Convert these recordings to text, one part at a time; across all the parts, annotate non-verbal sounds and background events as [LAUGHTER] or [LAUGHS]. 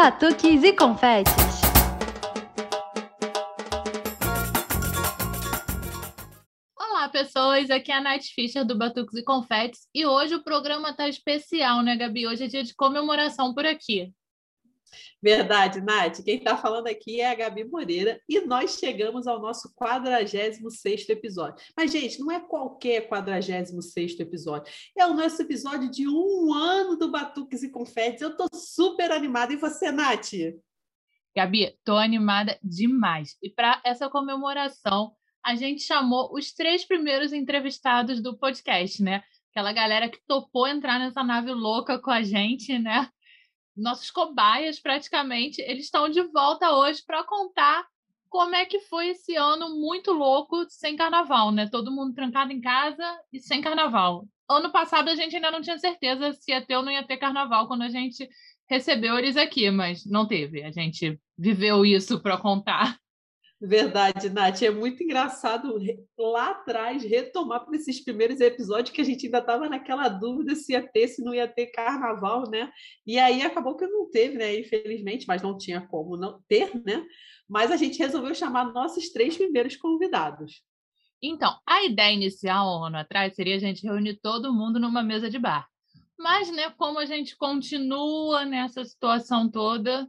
batuques e confetes. Olá, pessoas. Aqui é a Nath Fischer do Batuques e Confetes e hoje o programa tá especial, né, Gabi? Hoje é dia de comemoração por aqui. Verdade, Nath. Quem está falando aqui é a Gabi Moreira e nós chegamos ao nosso 46 episódio. Mas, gente, não é qualquer 46 episódio. É o nosso episódio de um ano do Batuques e Confetes. Eu estou super animada. E você, Nath? Gabi, estou animada demais. E para essa comemoração, a gente chamou os três primeiros entrevistados do podcast, né? Aquela galera que topou entrar nessa nave louca com a gente, né? Nossos cobaias praticamente, eles estão de volta hoje para contar como é que foi esse ano muito louco sem carnaval, né? Todo mundo trancado em casa e sem carnaval. Ano passado a gente ainda não tinha certeza se ia ter ou não ia ter carnaval quando a gente recebeu eles aqui, mas não teve. A gente viveu isso para contar. Verdade, Nath. É muito engraçado lá atrás retomar para esses primeiros episódios que a gente ainda estava naquela dúvida se ia ter, se não ia ter carnaval, né? E aí acabou que não teve, né? Infelizmente, mas não tinha como não ter, né? Mas a gente resolveu chamar nossos três primeiros convidados. Então, a ideia inicial, um ano atrás, seria a gente reunir todo mundo numa mesa de bar. Mas, né, como a gente continua nessa situação toda,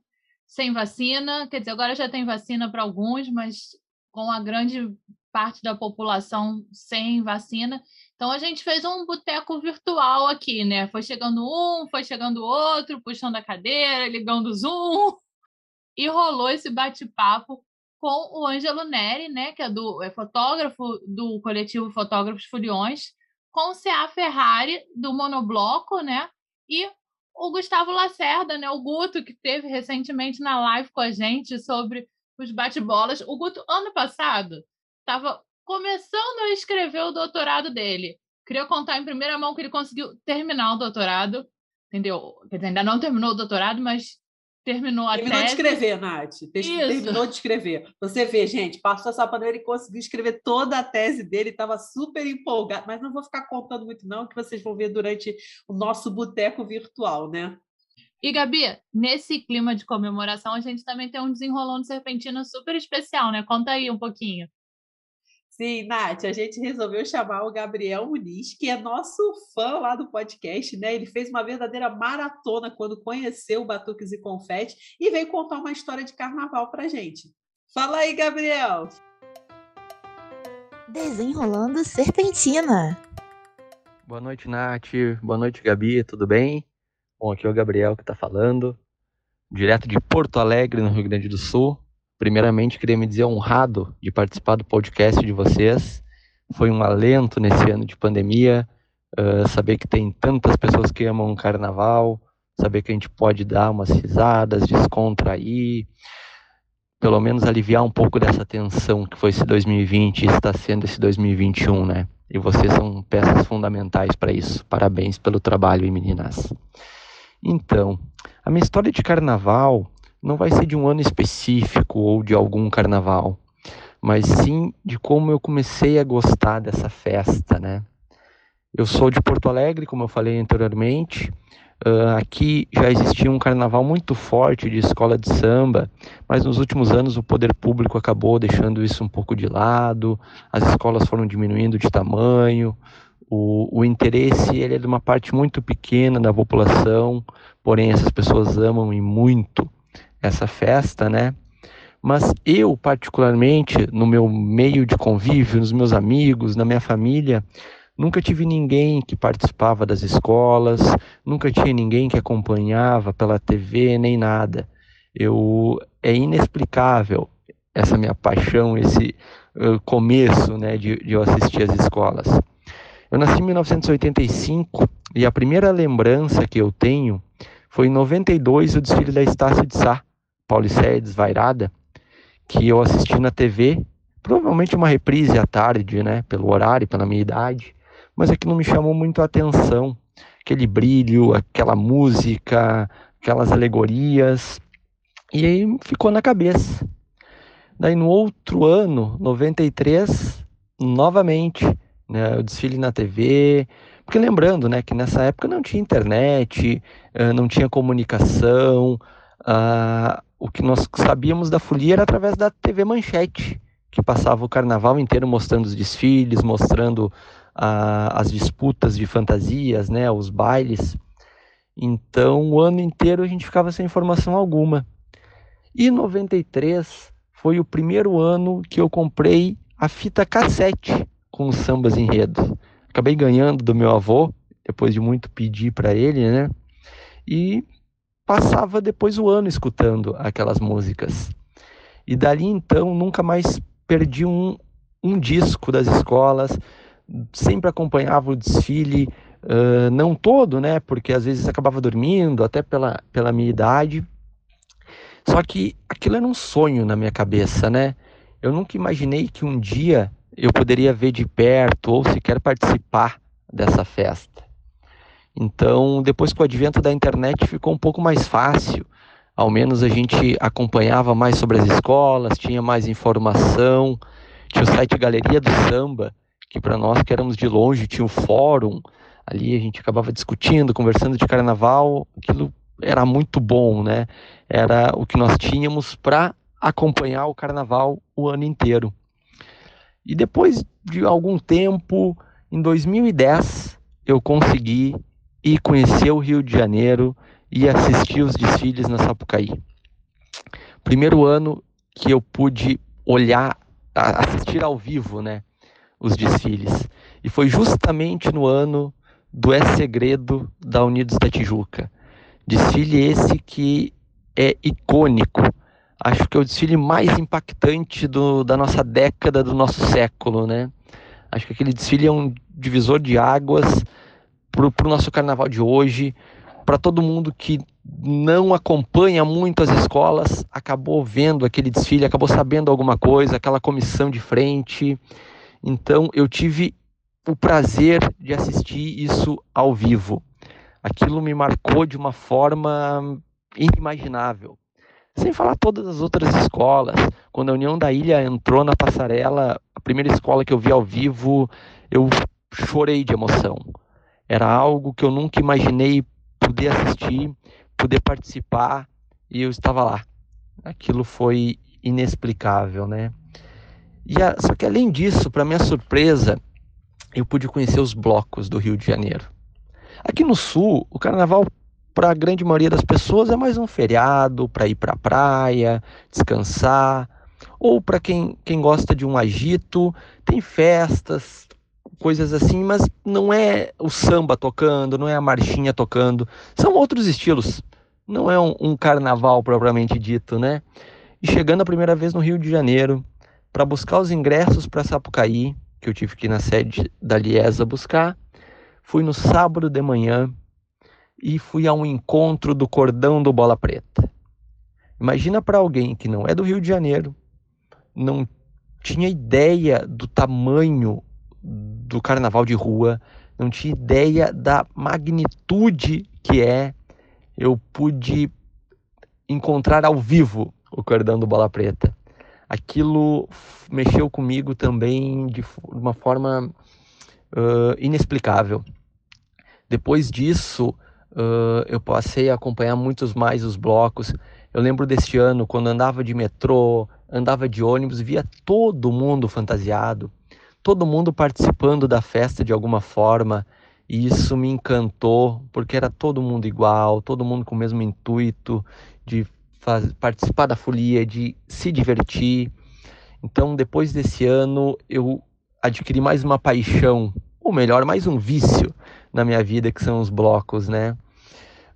sem vacina, quer dizer, agora já tem vacina para alguns, mas com a grande parte da população sem vacina. Então a gente fez um boteco virtual aqui, né? Foi chegando um, foi chegando outro, puxando a cadeira, ligando o Zoom, e rolou esse bate-papo com o Ângelo Neri, né, que é do é fotógrafo do coletivo Fotógrafos Furiões, com o CA Ferrari do Monobloco, né? E o Gustavo Lacerda, né? O Guto, que teve recentemente na live com a gente sobre os bate-bolas. O Guto, ano passado, estava começando a escrever o doutorado dele. Queria contar em primeira mão que ele conseguiu terminar o doutorado, entendeu? Quer dizer, ainda não terminou o doutorado, mas terminou a terminou tese. de escrever, Nath. Terminou de escrever. Você vê, gente, passou essa panela e conseguiu escrever toda a tese dele, estava super empolgado, mas não vou ficar contando muito não, que vocês vão ver durante o nosso boteco virtual, né? E, Gabi, nesse clima de comemoração, a gente também tem um desenrolão de serpentina super especial, né? Conta aí um pouquinho. Sim, Nath, a gente resolveu chamar o Gabriel Muniz, que é nosso fã lá do podcast, né? Ele fez uma verdadeira maratona quando conheceu o Batuques e Confete e veio contar uma história de carnaval pra gente. Fala aí, Gabriel! Desenrolando Serpentina. Boa noite, Nath. Boa noite, Gabi. Tudo bem? Bom, aqui é o Gabriel que está falando, direto de Porto Alegre, no Rio Grande do Sul. Primeiramente, queria me dizer honrado de participar do podcast de vocês. Foi um alento nesse ano de pandemia, uh, saber que tem tantas pessoas que amam o carnaval, saber que a gente pode dar umas risadas, descontrair, pelo menos aliviar um pouco dessa tensão que foi esse 2020 e está sendo esse 2021, né? E vocês são peças fundamentais para isso. Parabéns pelo trabalho, meninas. Então, a minha história de carnaval não vai ser de um ano específico ou de algum carnaval, mas sim de como eu comecei a gostar dessa festa, né? Eu sou de Porto Alegre, como eu falei anteriormente. Uh, aqui já existia um carnaval muito forte de escola de samba, mas nos últimos anos o poder público acabou deixando isso um pouco de lado, as escolas foram diminuindo de tamanho, o, o interesse ele é de uma parte muito pequena da população, porém essas pessoas amam e muito essa festa, né? Mas eu, particularmente, no meu meio de convívio, nos meus amigos, na minha família, nunca tive ninguém que participava das escolas, nunca tinha ninguém que acompanhava pela TV, nem nada. Eu é inexplicável essa minha paixão, esse começo, né, de, de eu assistir às escolas. Eu nasci em 1985 e a primeira lembrança que eu tenho foi em 92 o desfile da Estácio de Sá, Paulicéia Desvairada, que eu assisti na TV, provavelmente uma reprise à tarde, né, pelo horário, pela minha idade, mas é que não me chamou muito a atenção, aquele brilho, aquela música, aquelas alegorias, e aí ficou na cabeça. Daí no outro ano, 93, novamente, né, o desfile na TV, porque lembrando, né, que nessa época não tinha internet, não tinha comunicação, uh, o que nós sabíamos da folia era através da TV Manchete, que passava o carnaval inteiro mostrando os desfiles, mostrando uh, as disputas de fantasias, né, os bailes. Então, o ano inteiro a gente ficava sem informação alguma. E 93 foi o primeiro ano que eu comprei a fita cassete com os sambas enredos. Acabei ganhando do meu avô, depois de muito pedir para ele, né? E passava depois o ano escutando aquelas músicas. E dali então nunca mais perdi um, um disco das escolas, sempre acompanhava o desfile, uh, não todo, né? Porque às vezes acabava dormindo, até pela, pela minha idade. Só que aquilo era um sonho na minha cabeça, né? Eu nunca imaginei que um dia eu poderia ver de perto ou sequer participar dessa festa. Então, depois com o advento da internet ficou um pouco mais fácil. Ao menos a gente acompanhava mais sobre as escolas, tinha mais informação. Tinha o site Galeria do Samba, que para nós que éramos de longe tinha o fórum. Ali a gente acabava discutindo, conversando de carnaval. Aquilo era muito bom, né? Era o que nós tínhamos para acompanhar o carnaval o ano inteiro. E depois de algum tempo, em 2010, eu consegui ir conhecer o Rio de Janeiro e assistir os desfiles na Sapucaí. Primeiro ano que eu pude olhar, assistir ao vivo, né, os desfiles. E foi justamente no ano do É Segredo da Unidos da Tijuca. Desfile esse que é icônico. Acho que é o desfile mais impactante do, da nossa década, do nosso século, né? Acho que aquele desfile é um divisor de águas para o nosso carnaval de hoje, para todo mundo que não acompanha muito as escolas, acabou vendo aquele desfile, acabou sabendo alguma coisa, aquela comissão de frente. Então eu tive o prazer de assistir isso ao vivo. Aquilo me marcou de uma forma inimaginável. Sem falar todas as outras escolas. Quando a União da Ilha entrou na passarela, a primeira escola que eu vi ao vivo, eu chorei de emoção. Era algo que eu nunca imaginei poder assistir, poder participar, e eu estava lá. Aquilo foi inexplicável, né? E a, só que além disso, para minha surpresa, eu pude conhecer os blocos do Rio de Janeiro. Aqui no sul, o carnaval para a grande maioria das pessoas é mais um feriado para ir para a praia, descansar, ou para quem, quem gosta de um agito, tem festas, coisas assim, mas não é o samba tocando, não é a marchinha tocando, são outros estilos. Não é um, um carnaval propriamente dito, né? E chegando a primeira vez no Rio de Janeiro, para buscar os ingressos para Sapucaí, que eu tive que ir na sede da Liesa buscar, fui no sábado de manhã e fui a um encontro do Cordão do Bola Preta. Imagina para alguém que não é do Rio de Janeiro, não tinha ideia do tamanho do carnaval de rua, não tinha ideia da magnitude que é. Eu pude encontrar ao vivo o Cordão do Bola Preta. Aquilo mexeu comigo também de uma forma uh, inexplicável. Depois disso, uh, eu passei a acompanhar muitos mais os blocos. Eu lembro deste ano, quando andava de metrô, andava de ônibus, via todo mundo fantasiado, todo mundo participando da festa de alguma forma. E isso me encantou, porque era todo mundo igual, todo mundo com o mesmo intuito de participar da folia, de se divertir. Então, depois desse ano, eu adquiri mais uma paixão, ou melhor, mais um vício na minha vida, que são os blocos, né?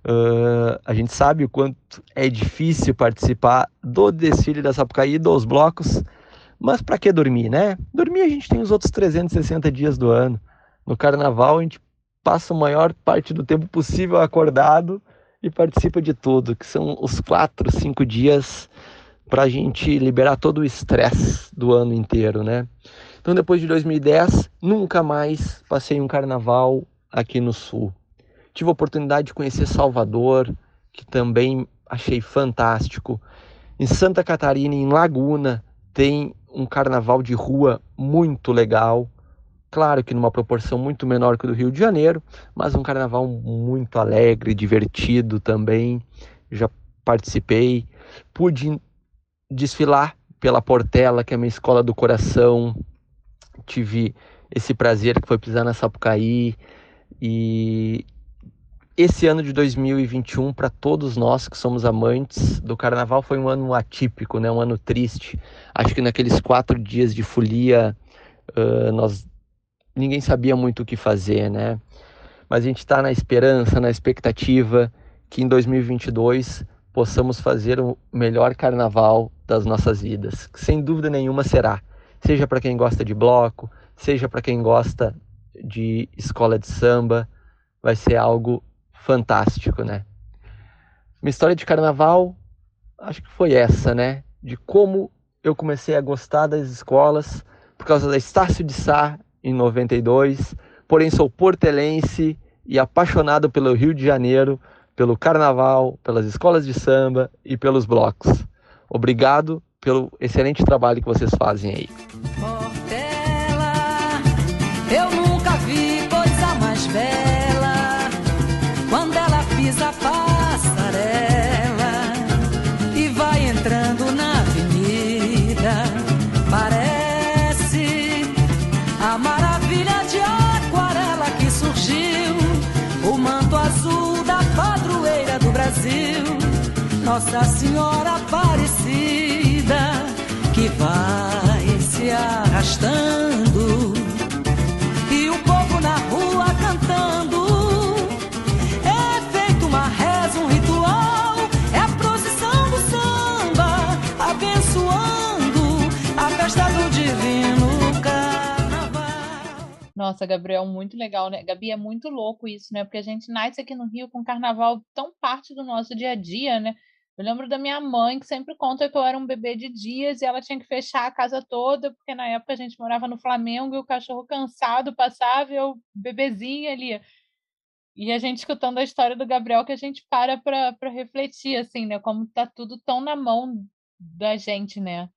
Uh, a gente sabe o quanto é difícil participar do desfile da Sapucaí, dos blocos, mas para que dormir, né? Dormir a gente tem os outros 360 dias do ano. No carnaval a gente passa a maior parte do tempo possível acordado e participa de tudo, que são os quatro, cinco dias para a gente liberar todo o estresse do ano inteiro, né? Então, depois de 2010, nunca mais passei um carnaval aqui no Sul. Tive a oportunidade de conhecer Salvador, que também achei fantástico. Em Santa Catarina, em Laguna, tem um carnaval de rua muito legal. Claro que numa proporção muito menor que o do Rio de Janeiro, mas um carnaval muito alegre, divertido também. Já participei, pude desfilar pela Portela, que é a minha escola do coração. Tive esse prazer que foi pisar na Sapucaí e esse ano de 2021 para todos nós que somos amantes do Carnaval foi um ano atípico, né? Um ano triste. Acho que naqueles quatro dias de folia uh, nós ninguém sabia muito o que fazer, né? Mas a gente está na esperança, na expectativa que em 2022 possamos fazer o melhor carnaval das nossas vidas, que sem dúvida nenhuma será, seja para quem gosta de bloco, seja para quem gosta de escola de samba, vai ser algo fantástico, né? Minha história de carnaval, acho que foi essa, né? De como eu comecei a gostar das escolas por causa da Estácio de Sá em 92, porém sou portelense e apaixonado pelo Rio de Janeiro pelo carnaval, pelas escolas de samba e pelos blocos. Obrigado pelo excelente trabalho que vocês fazem aí. Nossa Senhora Aparecida, que vai se arrastando. E o povo na rua cantando. É feito uma reza, um ritual. É a procissão do samba, abençoando a festa do divino carnaval. Nossa, Gabriel, muito legal, né? Gabi, é muito louco isso, né? Porque a gente nasce aqui no Rio com carnaval tão parte do nosso dia a dia, né? Eu lembro da minha mãe que sempre conta que eu era um bebê de dias e ela tinha que fechar a casa toda, porque na época a gente morava no Flamengo e o cachorro cansado passava e eu bebezinha ali. E a gente escutando a história do Gabriel que a gente para para refletir, assim, né? Como tá tudo tão na mão da gente, né?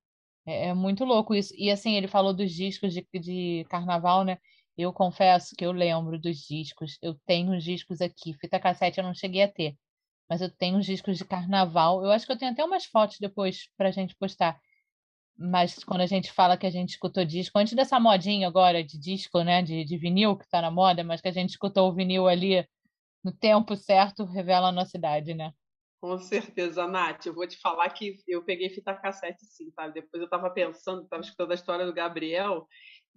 É, é muito louco isso. E assim, ele falou dos discos de, de carnaval, né? Eu confesso que eu lembro dos discos. Eu tenho os discos aqui. Fita cassete eu não cheguei a ter. Mas eu tenho os discos de carnaval. Eu acho que eu tenho até umas fotos depois pra gente postar. Mas quando a gente fala que a gente escutou disco, antes dessa modinha agora de disco, né? De, de vinil que tá na moda, mas que a gente escutou o vinil ali no tempo certo, revela a nossa idade, né? Com certeza, Nath. Eu vou te falar que eu peguei fita cassete, sim, sabe? Depois eu estava pensando, estava escutando a história do Gabriel,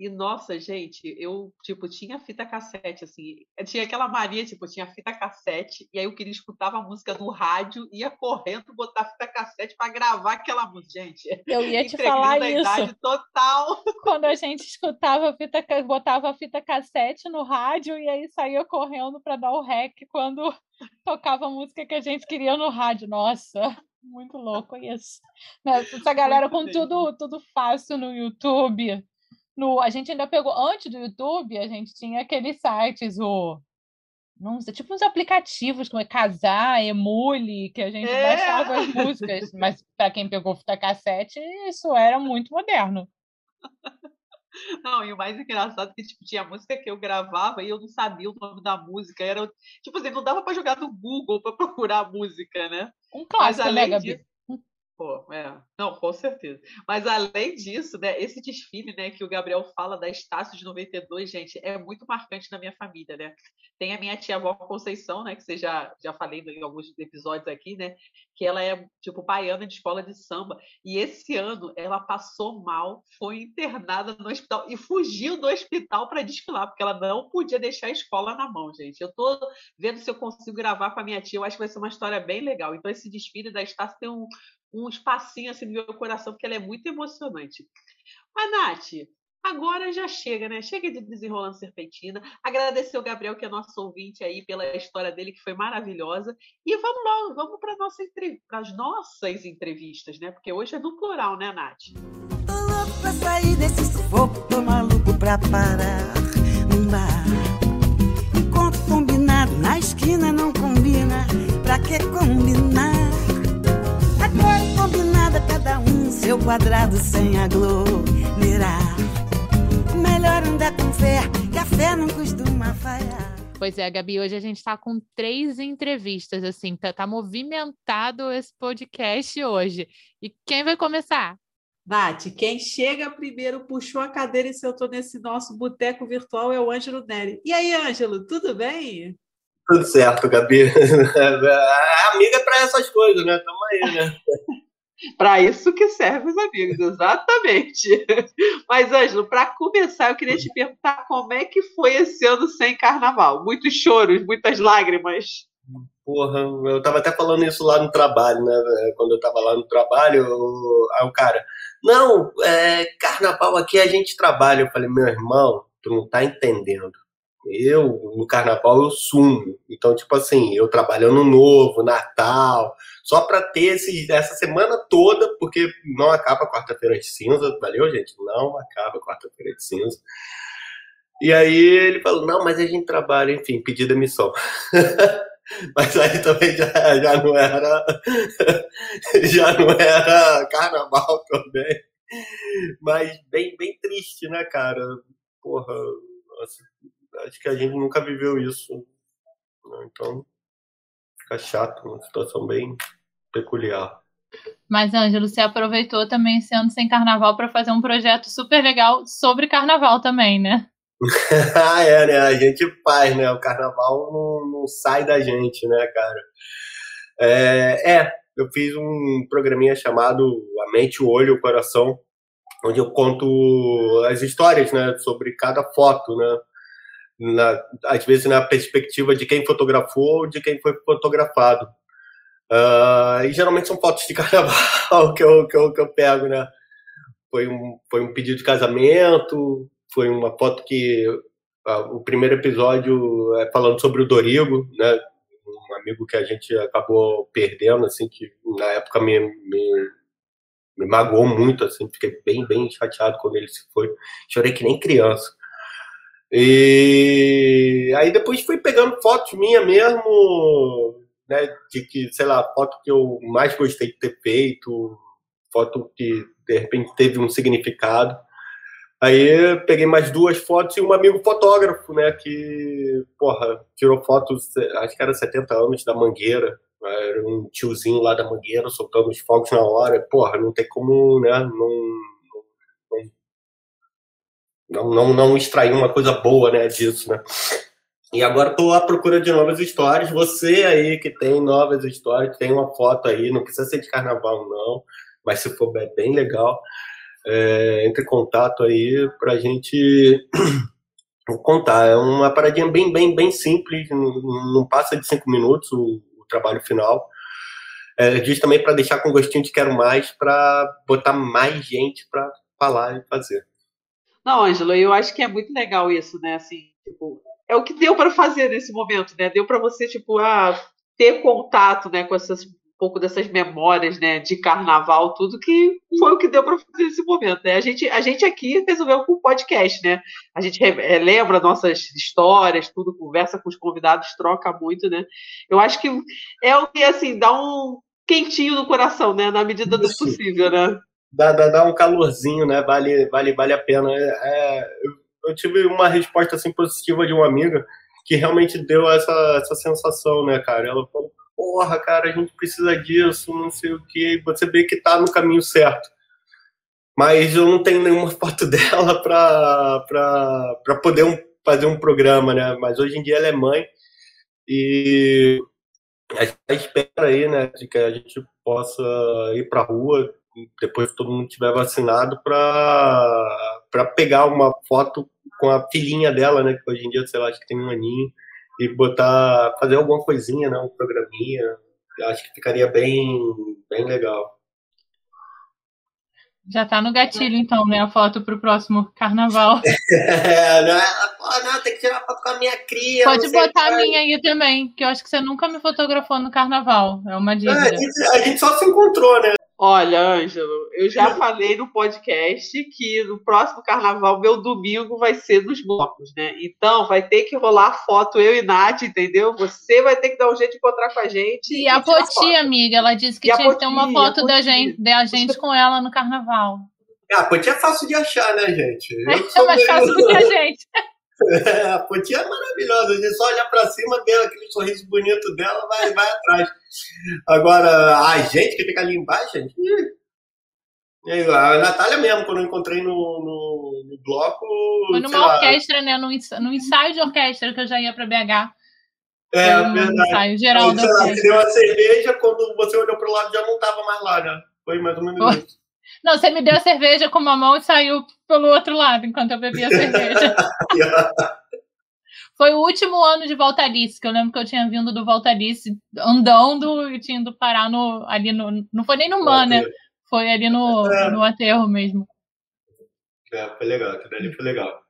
e nossa, gente, eu, tipo, tinha fita cassete, assim, eu tinha aquela mania, tipo, tinha fita cassete, e aí eu queria escutar uma música no rádio, ia correndo botar fita cassete para gravar aquela música, gente. Eu [LAUGHS] ia te falar a isso. idade total. [LAUGHS] Quando a gente escutava a fita, botava a fita cassete no rádio e aí saía correndo para dar o rec quando [LAUGHS] tocava a música que a gente queria no rádio. Nossa, muito louco isso. Né, Essa galera com tudo, tudo fácil no YouTube. No, a gente ainda pegou, antes do YouTube, a gente tinha aqueles sites, o. Não sei, tipo uns aplicativos como é Casar, Emule, que a gente É. baixava as músicas. Mas para quem pegou fita cassete, isso era muito moderno. Não, e o mais engraçado é que tipo, tinha música que eu gravava e eu não sabia o nome da música. Era, tipo assim, não dava para jogar no Google para [LAUGHS] procurar a música, né? Um Mas clássico, né, além Gabi? disso, Pô, é. Não, com certeza. Mas além disso, né, esse desfile, né, que o Gabriel fala da Estácio de 92, gente, é muito marcante na minha família, né? Tem a minha tia avó Conceição, né, que você já, já falei em alguns episódios aqui, né, que ela é, tipo, baiana de escola de samba. E esse ano ela passou mal, foi internada no hospital e fugiu do hospital para desfilar, porque ela não podia deixar a escola na mão, gente. Eu tô vendo se eu consigo gravar com a minha tia, eu acho que vai ser uma história bem legal. Então, esse desfile da Estácio tem um um espacinho assim no meu coração, porque ela é muito emocionante. Mas, Nath, agora já chega, né? Chega de desenrolando serpentina. Agradecer o Gabriel, que é nosso ouvinte aí, pela história dele, que foi maravilhosa. E vamos logo, vamos para nossa as nossas entrevistas, né? Porque hoje é no plural, né, Nath? Tô louco pra sair desse sufoco, tô maluco pra parar num bar. Encontro combinado na esquina não combina, pra que combinar? Combinada, cada um seu quadrado sem aglomerar. Melhor andar com fé, que a fé não costuma falhar. Pois é, Gabi, hoje a gente está com três entrevistas, assim, tá, tá, movimentado esse podcast hoje. E quem vai começar? Nath, quem chega primeiro, puxou a cadeira e sentou nesse nosso boteco virtual é o Ângelo Neri. E aí, Ângelo, tudo bem? Tudo certo, Gabi. A [LAUGHS] amiga é para essas coisas, né? Tamo aí, né? [LAUGHS] Para isso que servem os amigos, exatamente. [LAUGHS] Mas, Ângelo, para começar, eu queria te perguntar como é que foi esse ano sem carnaval? Muitos choros, muitas lágrimas. Porra, eu tava até falando isso lá no trabalho, né? Quando eu tava lá no trabalho, aí o cara, não, é, carnaval aqui a gente trabalha. Eu falei, meu irmão, tu não tá entendendo. Eu, no carnaval, eu sumo. Então, tipo assim, eu trabalho ano novo, Natal, só para ter essa semana toda, porque não acaba quarta-feira de cinza, valeu, gente? Não acaba quarta-feira de cinza. E aí ele falou, não, mas a gente trabalha, enfim, pedir demissão. [LAUGHS] mas aí também já, já não era [LAUGHS] já não era carnaval também. Mas bem, bem triste, né, cara? Porra, assim, acho que a gente nunca viveu isso. Né? Então, fica chato, uma situação bem peculiar. Mas, Ângelo, você aproveitou também esse ano sem carnaval para fazer um projeto super legal sobre carnaval também, né? [LAUGHS] ah, é, né? A gente faz, né? O carnaval não, não sai da gente, né, cara? É, é, eu fiz um programinha chamado A Mente, o Olho, o Coração, onde eu conto as histórias, né, sobre cada foto, né? na, às vezes na perspectiva de quem fotografou ou de quem foi fotografado. Uh, e geralmente são fotos de [LAUGHS] carnaval que eu, que eu, que eu pego, né? Foi um, foi um pedido de casamento, foi uma foto que uh, o primeiro episódio é falando sobre o Dorigo, né? Um amigo que a gente acabou perdendo, assim, que na época me, me, me magoou muito, assim, fiquei bem, bem chateado quando ele se foi. Chorei que nem criança. E aí depois fui pegando fotos minha mesmo, né, de que, sei lá, foto que eu mais gostei de ter feito, foto que de repente teve um significado. Aí peguei mais duas fotos e um amigo fotógrafo, né, que, porra, tirou fotos, acho que era 70 anos da Mangueira, era um tiozinho lá da Mangueira soltando os fogos na hora. Porra, não tem como, né, não não, não, não extrair uma coisa boa né, disso, né? E agora estou à procura de novas histórias. Você aí que tem novas histórias, tem uma foto aí, não precisa ser de carnaval, não, mas se for bem, bem legal, é, entre em contato aí para a gente [CLEARS THROAT] contar. É uma paradinha bem, bem, bem simples, não, não passa de cinco minutos o, o trabalho final. É, diz também para deixar com gostinho de quero mais, para botar mais gente para falar e fazer. Não, Ângelo, eu acho que é muito legal isso, né? Assim, tipo, é o que deu para fazer nesse momento, né? Deu para você, tipo, ah, ter contato, né, com essas um pouco dessas memórias, né, de carnaval, tudo que foi o que deu para fazer nesse momento, né? A gente, a gente aqui resolveu com o podcast, né? A gente é, lembra nossas histórias, tudo, conversa com os convidados, troca muito, né? Eu acho que é o que, assim, dá um quentinho no coração, né, na medida do possível, né? dá, dá, dá um calorzinho, né? Vale, vale, vale a pena. É, é, eu, tive uma resposta assim positiva de uma amiga que realmente deu essa, essa sensação, né, cara? Ela falou, porra, cara, a gente precisa disso, não sei o que. Você vê que tá no caminho certo. Mas eu não tenho nenhuma [LAUGHS] foto dela para poder um, fazer um programa, né? Mas hoje em dia ela é mãe e a gente espera aí, né, de que a gente possa ir para rua, depois que todo mundo tiver vacinado, para pegar uma foto com a filhinha dela, né? Que hoje em dia, sei lá, acho que tem um aninho, e botar, fazer alguma coisinha, né? Um programinha. Acho que ficaria bem, bem legal. Já tá no gatilho, então, né? A foto pro próximo carnaval. [LAUGHS] é, não, é, não, tem que tirar foto com a minha cria. Pode botar a minha aí também, que eu acho que você nunca me fotografou no carnaval. É uma dívida. É, a, gente, a gente só se encontrou, né? Olha, Ângelo, eu já [LAUGHS] falei no podcast que no próximo carnaval, meu domingo vai ser nos blocos, né? Então vai ter que rolar foto eu e Nath, entendeu? Você vai ter que dar um jeito de encontrar com a gente. E, e a Poti, amiga, ela disse que e tinha que ter uma foto da gente, da gente com ela no carnaval. Ah, a Poti é fácil de achar, né, gente? [LAUGHS] é mais fácil do que a [LAUGHS] gente. É, a Poti é maravilhosa. A gente só olhar pra cima, ver aquele sorriso bonito dela, vai, vai atrás. Agora, a gente que fica ali embaixo, gente. A Natália mesmo, quando eu encontrei no, no, no bloco. Foi numa orquestra, né? No ensaio de orquestra que eu já ia pra BH. É, um verdade. Ensaio geral da orquestra. Você deu uma cerveja, quando você olhou pro lado já não tava mais lá, né? Foi mais ou menos isso. Não, você me deu a cerveja com uma mão e saiu pelo outro lado enquanto eu bebia a cerveja. [LAUGHS] Foi o último ano de Voltarice, que eu lembro que eu tinha vindo do Voltarice andando e tinha ido parar no, ali no. Não foi nem no Man, né? Foi ali no, é. no aterro mesmo. É, foi legal, aquilo ali foi legal.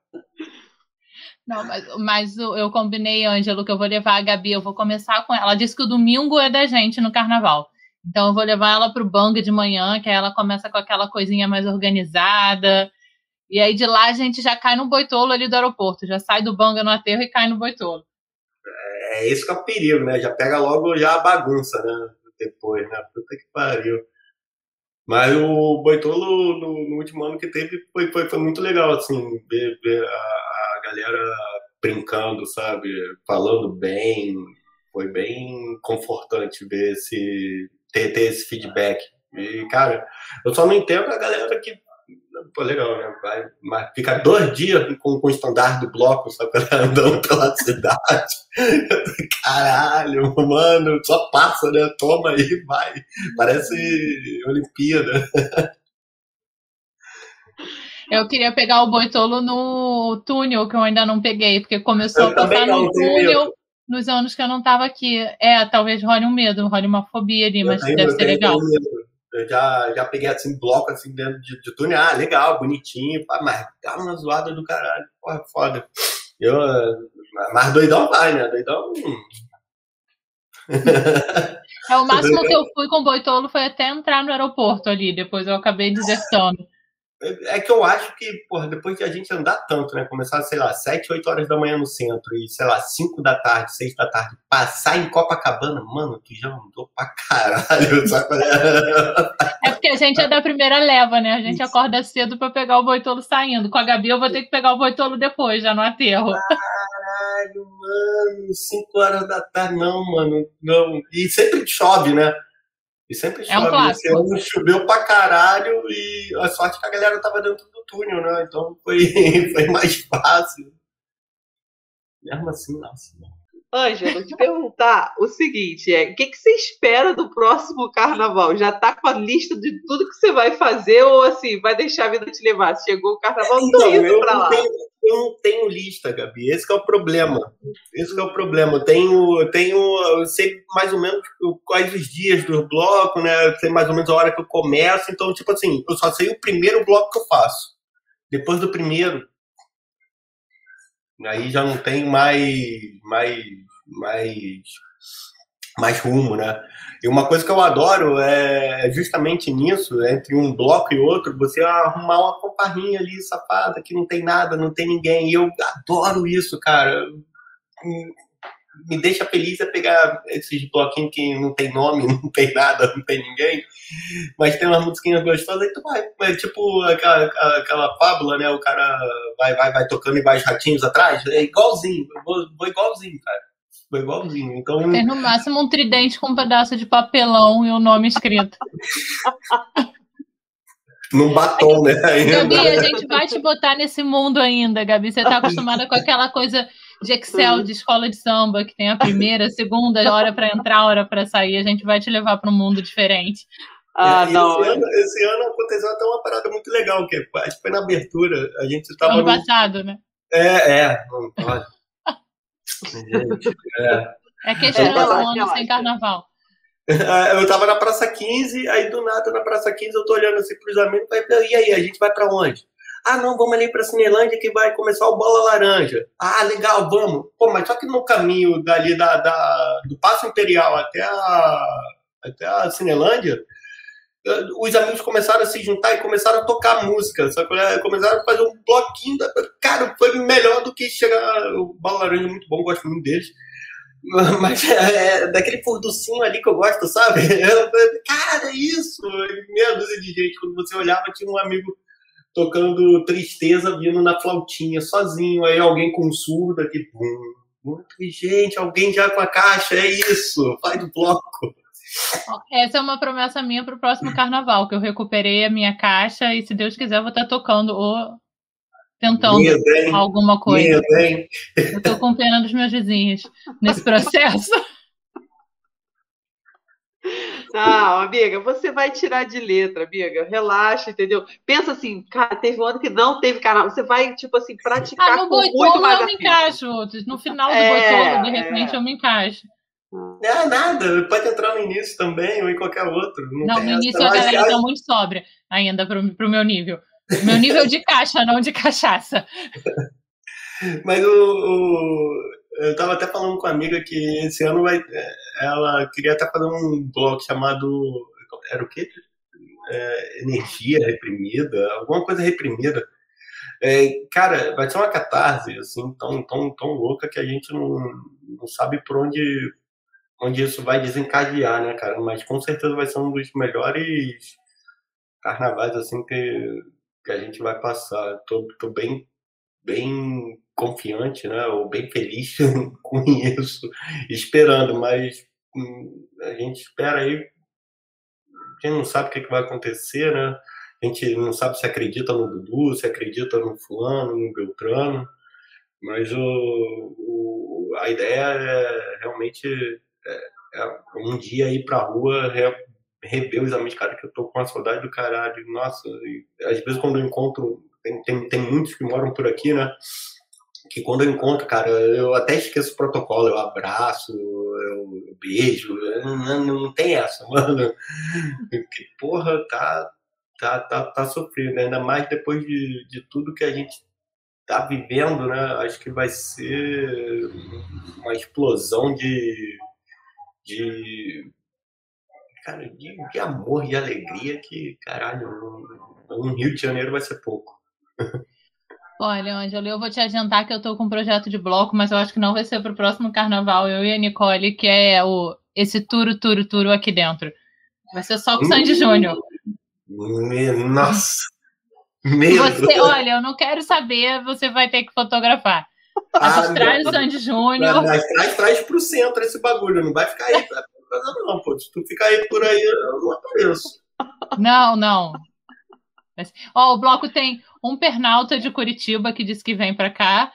Não, mas, mas eu combinei, Ângelo, que eu vou levar a Gabi, eu vou começar com ela. Ela disse que o domingo é da gente no carnaval. Então eu vou levar ela para o bang de manhã, que aí ela começa com aquela coisinha mais organizada. E aí de lá a gente já cai no boitolo ali do aeroporto, já sai do banga no aterro e cai no boitolo. É isso que é o perigo, né? Já pega logo já a bagunça, né? Depois, né? Puta que pariu. Mas o Boitolo, no, no, último ano que teve, foi, foi, foi muito legal, assim, ver, ver a, a, galera brincando, sabe? Falando bem. Foi bem confortante ver esse, ter, ter esse feedback. E, cara, eu só não entendo a galera que. Pô, legal, né? Vai, mas fica dois dias com, com o estandarte do bloco, só andando [LAUGHS] pela cidade. [LAUGHS] Caralho, mano, só passa, né? Toma aí, vai. Parece Olimpíada. [LAUGHS] Eu queria pegar o Boitolo no túnel, que eu ainda não peguei, porque começou eu a passar no túnel nos anos que eu não estava aqui. É, talvez role um medo, role uma fobia ali, mas tenho, deve ser legal. Eu já, já peguei assim, bloco assim dentro de, de túnel, ah, legal, bonitinho, pá, mas dá uma zoada do caralho, porra, foda. Eu, mas doidão vai, né? Doidão. Hum. É, o [LAUGHS] máximo que eu fui com o Boitolo foi até entrar no aeroporto ali, depois eu acabei desertando. É que eu acho que, porra, depois de a gente andar tanto, né? Começar, sei lá, 7, 8 horas da manhã no centro e, sei lá, 5 da tarde, 6 da tarde, passar em Copacabana, mano, tu já andou pra caralho, [LAUGHS] sabe? É porque a gente é da primeira leva, né? A gente acorda cedo pra pegar o boitolo saindo. Com a Gabi eu vou ter que pegar o boitolo depois, já no aterro. Caralho, mano, 5 horas da tarde, não, mano, não. E sempre chove, né? E sempre chove. É um. Esse ano choveu pra caralho e a sorte é que a galera tava dentro do túnel, né? Então foi, [LAUGHS] foi mais fácil. Mesmo assim, nossa. Ângelo, te perguntar o seguinte: é, o que, que você espera do próximo carnaval? Já tá com a lista de tudo que você vai fazer ou assim, vai deixar a vida te levar? Chegou o carnaval, então, tô indo pra lá. Tenho, eu não tenho lista, Gabi. Esse é o problema. Esse é o problema. Eu tenho, tenho, eu sei mais ou menos quais os dias do bloco, né? Eu sei mais ou menos a hora que eu começo. Então, tipo assim, eu só sei o primeiro bloco que eu faço. Depois do primeiro, aí já não tem mais, mais, mais mais rumo, né? E uma coisa que eu adoro é justamente nisso, entre um bloco e outro, você arrumar uma comparrinha ali safada que não tem nada, não tem ninguém. E eu adoro isso, cara. Me deixa feliz é pegar esses bloquinhos que não tem nome, [LAUGHS] não tem nada, não tem ninguém, mas tem umas musiquinhas gostosas, aí tu vai, é tipo aquela, aquela fábula, né? O cara vai, vai, vai tocando e vai os ratinhos atrás, é igualzinho, eu vou, vou igualzinho, cara. Foi igualzinho. Então... Tem no máximo um tridente com um pedaço de papelão e o um nome escrito. [LAUGHS] Num batom, né? Gabi, a gente vai te botar nesse mundo ainda, Gabi. Você está acostumada com aquela coisa de Excel, de escola de samba, que tem a primeira, a segunda, hora para entrar, hora para sair. A gente vai te levar para um mundo diferente. Ah, não. Esse ano, esse ano, aconteceu até uma parada muito legal, que acho que foi na abertura. A gente estava. Ano no... passado, né? É, é. Olha. Gente, é. É que ano sem carnaval. É, eu tava na Praça 15, aí do nada na Praça 15 eu tô olhando assim pros amigos, e aí, a gente vai pra onde? Ah, não, vamos ali pra Cinelândia que vai começar o Bola Laranja. Ah, legal, vamos. Pô, mas só que no caminho dali da, da do Passo Imperial até a, até a Cinelândia, os amigos começaram a se juntar e começaram a tocar música, sabe? É? Começaram a fazer um bloquinho. Da... Cara, foi melhor do que chegar. O Bala Laranja é muito bom, gosto muito deles. [LAUGHS] Mas é, daquele furducinho ali que eu gosto, sabe? [LAUGHS] Eu, cara, é isso! Meia dúzia de gente. Quando você olhava, tinha um amigo tocando tristeza vindo na flautinha, sozinho. Aí alguém com surdo aqui, bum, gente, alguém já com a caixa, é isso, vai do bloco. Essa é uma promessa minha para o próximo carnaval, que eu recuperei a minha caixa e, se Deus quiser, eu vou estar tocando ou tentando alguma coisa. Eu estou com pena dos meus vizinhos nesse processo. Não, amiga, você vai tirar de letra, amiga. Relaxa, entendeu? Pensa assim, cara, teve um ano que não teve carnaval. Você vai, tipo assim, praticar Ah, no com muito mais eu me encaixo. No final do É, boitolo, de repente, é. eu me encaixo. É nada, pode entrar no início também ou em qualquer outro. Não, Não, no essa. início a Mas galera acho- tá muito sóbria ainda pro, pro meu nível. Meu nível de caixa, não de cachaça. [LAUGHS] Mas o, o- eu tava até falando com uma amiga que esse ano vai. Ela queria até fazer um blog chamado. Era o quê? É, energia reprimida, alguma coisa reprimida. É, cara, vai ser uma catarse, assim, tão, tão, tão louca que a gente não, não sabe por onde, onde isso vai desencadear, né, cara? Mas com certeza vai ser um dos melhores carnavais, assim, que, que a gente vai passar. Tô, tô bem, bem confiante, né? Ou bem feliz [LAUGHS] com isso, esperando, mas hum, a gente espera aí. A gente não sabe o que, vai acontecer, né? A gente não sabe se acredita no Dudu, se acredita no fulano, no Beltrano, mas o, o- a ideia é realmente um dia ir pra rua, re- rever os amigos, cara, que eu tô com uma saudade do caralho. Nossa, e às vezes quando eu encontro, tem, tem, tem muitos que moram por aqui, né? Que quando eu encontro, cara, eu até esqueço o protocolo, eu abraço, eu, eu beijo, eu não, não tem essa, [LAUGHS] mano. Que porra, tá, tá, tá, tá sofrendo, ainda mais depois de, de tudo que a gente tá vivendo, né? Acho que vai ser uma explosão de, de cara, de, de amor, de alegria que, caralho, no, no Rio de Janeiro vai ser pouco. Olha, Ângelo, eu vou te adiantar que eu tô com um projeto de bloco, mas eu acho que não vai ser pro próximo carnaval. Eu e a Nicole, que é o esse turo, turo, turo aqui dentro. Vai ser só com o Sandy Júnior. Nossa! Medo! Você, olha, eu não quero saber, você vai ter que fotografar. Ah, traz o. Sandy Júnior. traz, traz pro centro esse bagulho, não vai ficar aí não, pô. Se tu ficar aí por aí, eu não apareço. Não, não. Ó, o bloco tem um pernalta de Curitiba que diz que vem pra cá.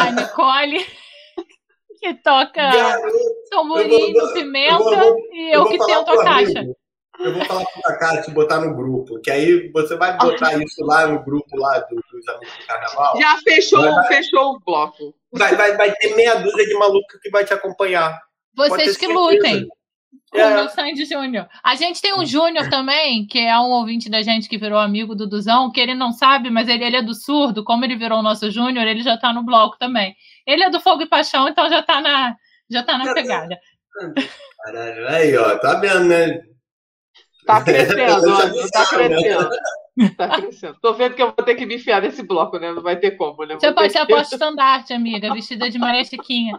A Nicole, [LAUGHS] que toca Garoto, tamborim, eu vou- pimenta, eu vou- e eu eu que tento a caixa. amigo, Eu vou falar pro Kaká te botar no grupo, que aí você vai botar [LAUGHS] isso lá no grupo lá do- dos amigos do carnaval. Já fechou, Vai, fechou o bloco. Vai, vai, vai ter meia dúzia de maluco que vai te acompanhar. Vocês que lutem com É. o meu Sandy Júnior. A gente tem um Júnior também, que é um ouvinte da gente que virou amigo do Duzão, que ele não sabe, mas ele, ele é do surdo. Como ele virou o nosso Júnior, ele já tá no bloco também. Ele é do Fogo e Paixão, então já tá na, já tá na pegada. Caralho, aí, ó, tá vendo, né? Tá crescendo, [LAUGHS] já tá né? crescendo. Tá crescendo. Tô vendo que eu vou ter que me enfiar nesse bloco, né? Não vai ter como, né? Você pode ser a que- porta-estandarte, amiga, vestida de Maria Chiquinha.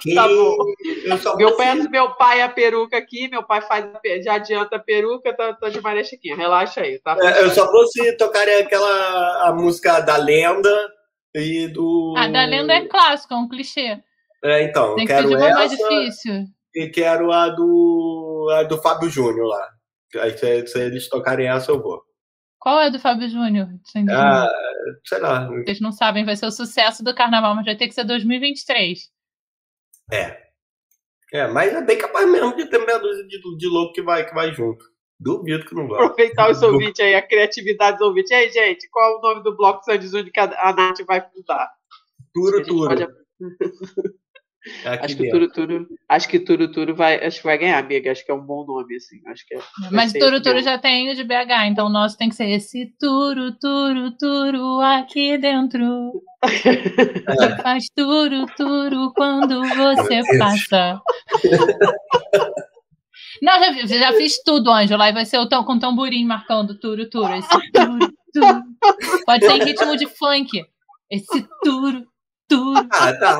Que Tá bom. eu só Meu pai, meu pai é a peruca aqui, meu pai faz, já adianta a peruca, tá, tá de Maria Chiquinha. Relaxa aí, tá? É, eu só vou se tocarem aquela a música da lenda e do. A da lenda é clássico, é um clichê. É, então, Tem eu que quero pedir uma mais essa difícil. e quero a do a do Fábio Júnior lá. Aí se, se eles tocarem essa, eu vou. Qual é do Fábio Júnior? Ah, sei lá. Vocês não sabem, vai ser o sucesso do carnaval, mas vai ter que ser 2023. É. É, mas é bem capaz mesmo de ter meia dúzia de, de louco que vai, que vai junto. Duvido que não vai. Aproveitar os [LAUGHS] ouvintes aí, a criatividade dos ouvintes. Ei, gente, qual é o nome do bloco Sandy Júnior que a, a Nath vai fundar? Turo, turo. pode- É [LAUGHS] aqui Acho que Turo, acho que Turo Turo vai, acho que vai ganhar, amiga. Acho que é um bom nome, assim. Acho que é, Mas mesmo. já tem o de BH, então o nosso tem que ser esse Turo Turo Turo aqui dentro. Que [LAUGHS] faz Turo Turo quando você passa. Não, já, vi- já fiz tudo, Ângela. Aí vai ser o tam, com tamborim marcando Turo Turo. Esse Turo Turo. Pode ser em ritmo de funk. Esse Turo Ah, tá.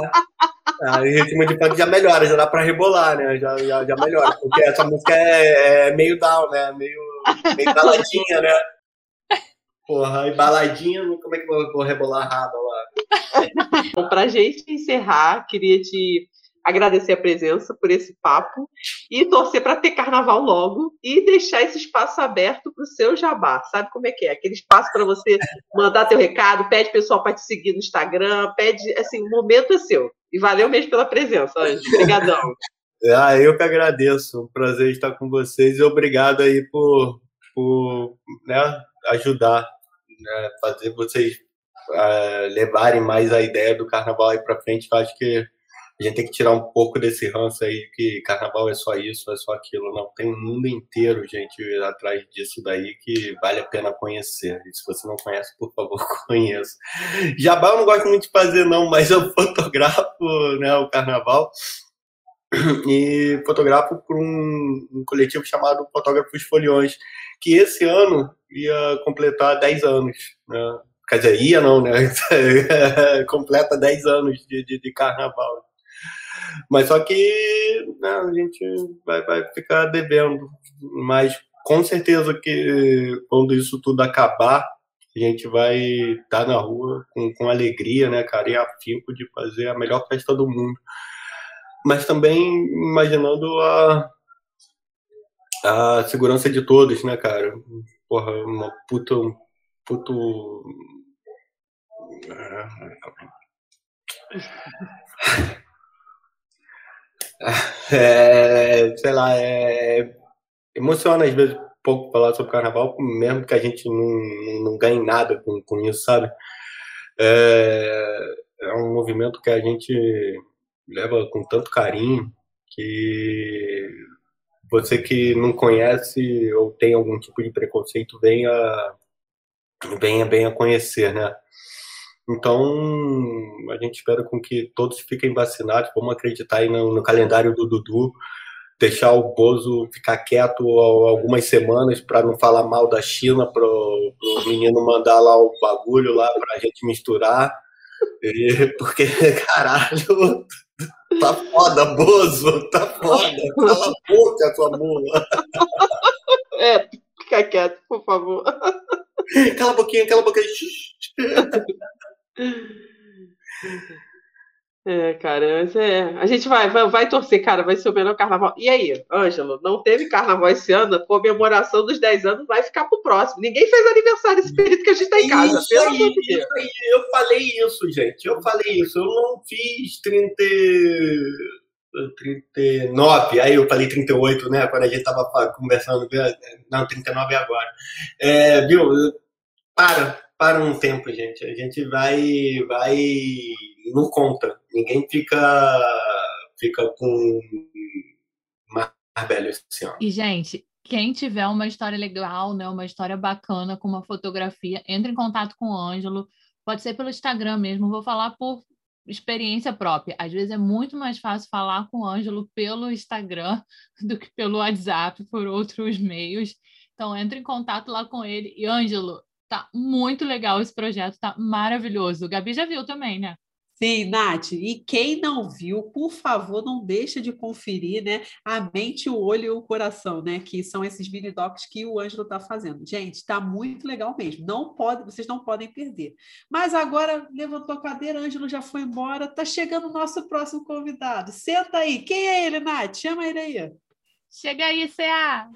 Ah, e ritmo de funk já melhora, já dá pra rebolar, né? Já, já, já melhora. Porque essa música é, é meio down, né? Meio, meio baladinha, né? Porra, e baladinha, como é que eu vou rebolar a raba lá? Bom, pra gente encerrar, queria te agradecer a presença por esse papo e torcer para ter carnaval logo e deixar esse espaço aberto para o seu jabá. Sabe como é que é? Aquele espaço para você mandar teu recado, pede pessoal para te seguir no Instagram, pede, assim, o momento é seu. E valeu mesmo pela presença, Anjo. Obrigadão. [LAUGHS] ah, eu que agradeço. Um prazer estar com vocês e obrigado aí por, por né, ajudar, né, fazer vocês uh, levarem mais a ideia do carnaval aí para frente. Eu acho que a gente tem que tirar um pouco desse ranço aí que carnaval é só isso, é só aquilo. Não, tem um mundo inteiro, gente, atrás disso daí que vale a pena conhecer. E se você não conhece, por favor, [LAUGHS] conheça. Jabá eu não gosto muito de fazer, não, mas eu [LAUGHS] fotografo né, o carnaval e fotografo por um, um coletivo chamado Fotógrafos Foliões, que esse ano ia completar 10 anos. Né? Quer dizer, ia não, né? [LAUGHS] Completa 10 anos de, de, de carnaval. Mas só que né, a gente vai, vai ficar devendo. Mas com certeza que quando isso tudo acabar, a gente vai estar na rua com, com alegria, né, cara, e afinco de fazer a melhor festa do mundo. Mas também imaginando a, a segurança de todos, né, cara? Porra, uma puta. Um puto. [LAUGHS] É, sei lá, é, emociona às vezes um pouco falar sobre carnaval, mesmo que a gente não, não ganhe nada com, com isso, sabe? É, é um movimento que a gente leva com tanto carinho que você que não conhece ou tem algum tipo de preconceito venha venha bem a conhecer, né? Então, a gente espera com que todos fiquem vacinados. Vamos acreditar aí no, no calendário do Dudu, deixar o Bozo ficar quieto algumas semanas para não falar mal da China, para o menino mandar lá o bagulho lá para a gente misturar. E, [LAUGHS] porque, [LAUGHS] caralho, [LAUGHS] tá foda, Bozo, tá foda. Cala a boca, tua mula. É, fica quieto, por favor. Cala a boquinha, cala a boquinha. É, cara, é, a gente vai, vai, vai torcer, cara, vai ser o melhor carnaval. E aí, Ângelo, não teve carnaval esse ano, a comemoração dos 10 anos vai ficar pro próximo. Ninguém fez aniversário esse período que a gente tá em casa. Isso, aí, isso aí, eu falei isso, gente, eu falei isso, eu não fiz 30... 39, aí eu falei 38, né, quando a gente tava conversando, não, 39 é agora. É, viu, para, para um tempo, gente. A gente vai, vai, não conta. Ninguém fica, fica com mais velho esse ano. E gente, quem tiver uma história legal, né, uma história bacana com uma fotografia, entre em contato com o Ângelo. Pode ser pelo Instagram mesmo. Vou falar por experiência própria. Às vezes é muito mais fácil falar com o Ângelo pelo Instagram [LAUGHS] do que pelo WhatsApp, por outros meios. Então, entre em contato lá com ele. E, Ângelo, Tá muito legal esse projeto, tá maravilhoso. O Gabi já viu também, né? Sim, Nath. E quem não viu, por favor, não deixa de conferir, né? A mente, o olho e o coração, né? Que são esses mini docs que o Ângelo está fazendo. Gente, está muito legal mesmo. Não pode, vocês não podem perder. Mas agora levantou a cadeira, Ângelo já foi embora. Tá chegando o nosso próximo convidado. Senta aí. Quem é ele, Nath? Chama ele aí. Chega aí, CA.